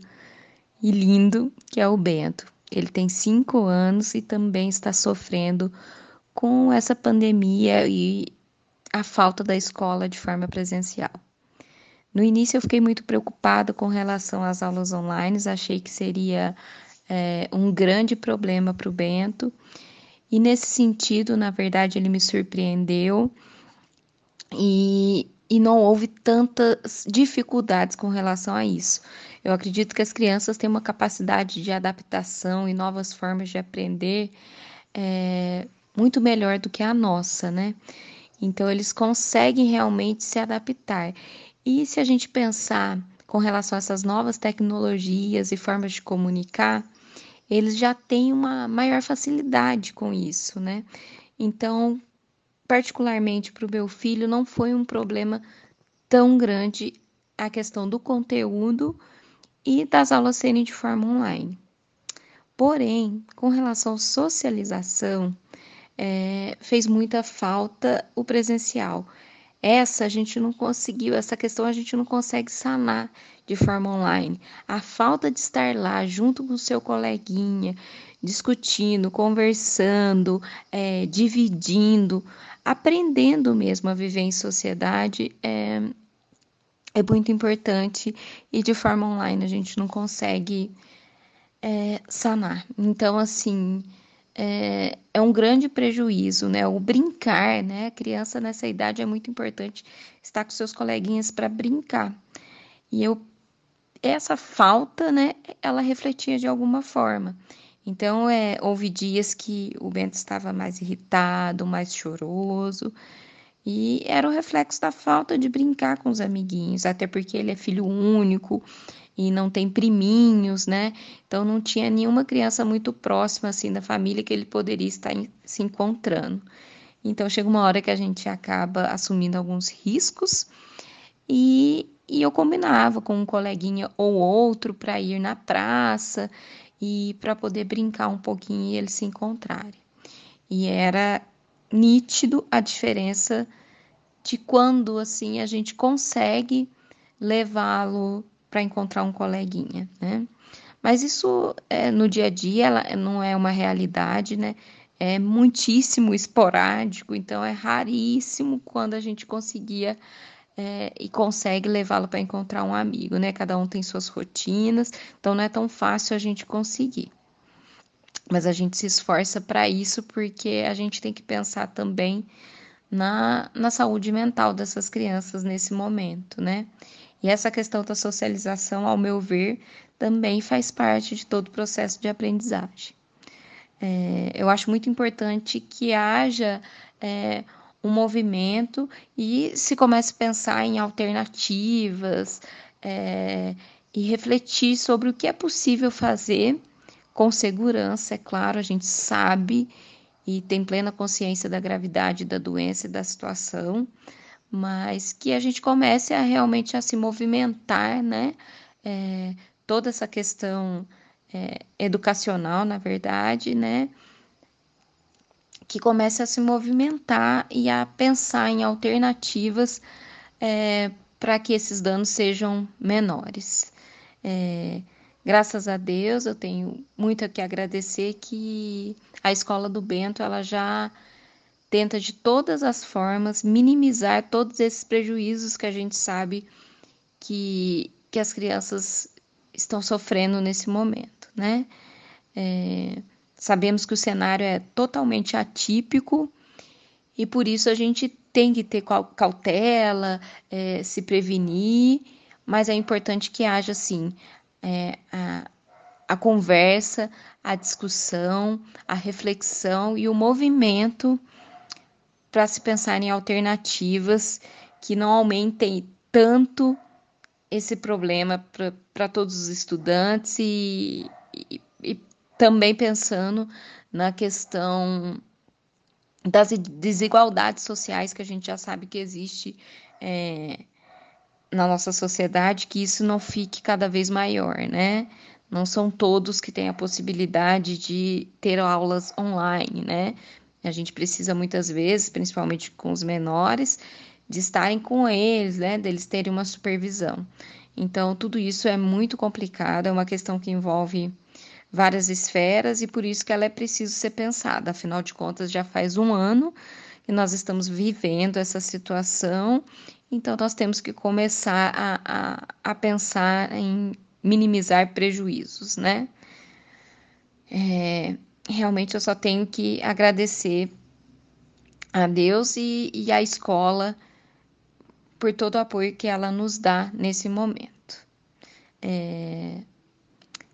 e lindo, que é o Bento. Ele tem cinco anos e também está sofrendo com essa pandemia e a falta da escola de forma presencial. No início eu fiquei muito preocupada com relação às aulas online, achei que seria é, um grande problema para o Bento. E nesse sentido, na verdade, ele me surpreendeu e, e não houve tantas dificuldades com relação a isso. Eu acredito que as crianças têm uma capacidade de adaptação e novas formas de aprender é, muito melhor do que a nossa, né? Então, eles conseguem realmente se adaptar. E se a gente pensar com relação a essas novas tecnologias e formas de comunicar, eles já têm uma maior facilidade com isso, né? Então, particularmente para o meu filho, não foi um problema tão grande a questão do conteúdo e das aulas serem de forma online. Porém, com relação à socialização, é, fez muita falta o presencial. Essa a gente não conseguiu, essa questão a gente não consegue sanar de forma online. A falta de estar lá junto com o seu coleguinha, discutindo, conversando, é, dividindo, aprendendo mesmo a viver em sociedade é, é muito importante e de forma online a gente não consegue é, sanar. Então, assim, é, é, um grande prejuízo, né? O brincar, né? A criança nessa idade é muito importante estar com seus coleguinhas para brincar. E eu essa falta, né, ela refletia de alguma forma. Então, é, houve dias que o Bento estava mais irritado, mais choroso, e era o reflexo da falta de brincar com os amiguinhos, até porque ele é filho único e não tem priminhos, né? Então não tinha nenhuma criança muito próxima assim da família que ele poderia estar se encontrando. Então chega uma hora que a gente acaba assumindo alguns riscos e e eu combinava com um coleguinha ou outro para ir na praça e para poder brincar um pouquinho e eles se encontrarem. E era nítido a diferença de quando assim a gente consegue levá-lo para encontrar um coleguinha, né? Mas isso é, no dia a dia ela não é uma realidade, né? É muitíssimo esporádico, então é raríssimo quando a gente conseguia é, e consegue levá-lo para encontrar um amigo, né? Cada um tem suas rotinas, então não é tão fácil a gente conseguir. Mas a gente se esforça para isso porque a gente tem que pensar também na, na saúde mental dessas crianças nesse momento, né? E essa questão da socialização, ao meu ver, também faz parte de todo o processo de aprendizagem. É, eu acho muito importante que haja é, um movimento e se comece a pensar em alternativas é, e refletir sobre o que é possível fazer com segurança, é claro, a gente sabe e tem plena consciência da gravidade da doença e da situação, mas que a gente comece a realmente a se movimentar, né? É, toda essa questão é, educacional, na verdade, né? que comece a se movimentar e a pensar em alternativas é, para que esses danos sejam menores. É, graças a Deus, eu tenho muito a que agradecer que a Escola do Bento ela já tenta de todas as formas minimizar todos esses prejuízos que a gente sabe que, que as crianças estão sofrendo nesse momento, né? É, Sabemos que o cenário é totalmente atípico e por isso a gente tem que ter cautela, é, se prevenir, mas é importante que haja, sim, é, a, a conversa, a discussão, a reflexão e o movimento para se pensar em alternativas que não aumentem tanto esse problema para todos os estudantes e, e, e também pensando na questão das desigualdades sociais que a gente já sabe que existe é, na nossa sociedade, que isso não fique cada vez maior, né? Não são todos que têm a possibilidade de ter aulas online, né? A gente precisa muitas vezes, principalmente com os menores, de estarem com eles, né? Deles terem uma supervisão. Então, tudo isso é muito complicado, é uma questão que envolve várias esferas e por isso que ela é preciso ser pensada. Afinal de contas, já faz um ano e nós estamos vivendo essa situação, então nós temos que começar a, a, a pensar em minimizar prejuízos, né? É, realmente eu só tenho que agradecer a Deus e, e a escola por todo o apoio que ela nos dá nesse momento. É,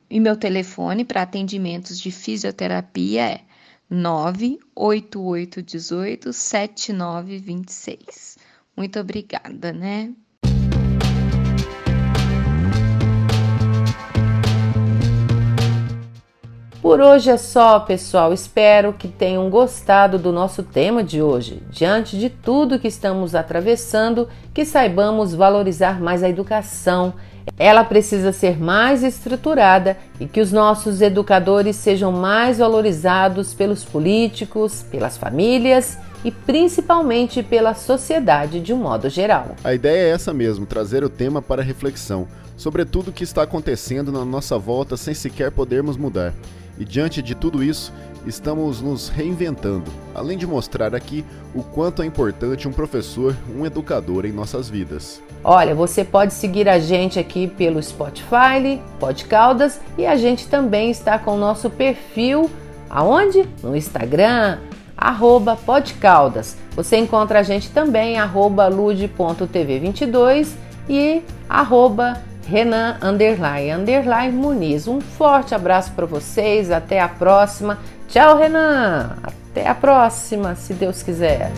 e meu telefone para atendimentos de fisioterapia é 98818 7926. Muito obrigada, né? Por hoje é só, pessoal. Espero que tenham gostado do nosso tema de hoje. Diante de tudo que estamos atravessando, que saibamos valorizar mais a educação. Ela precisa ser mais estruturada e que os nossos educadores sejam mais valorizados pelos políticos, pelas famílias e principalmente pela sociedade de um modo geral. A ideia é essa mesmo, trazer o tema para reflexão sobre tudo o que está acontecendo na nossa volta sem sequer podermos mudar. E diante de tudo isso, estamos nos reinventando, além de mostrar aqui o quanto é importante um professor, um educador em nossas vidas. Olha, você pode seguir a gente aqui pelo Spotify, Podcaldas e a gente também está com o nosso perfil aonde? No Instagram, arroba Podcaldas. Você encontra a gente também arroba lude.tv22 e arroba Renan underline, underline Muniz. Um forte abraço para vocês, até a próxima. Tchau, Renan! Até a próxima, se Deus quiser.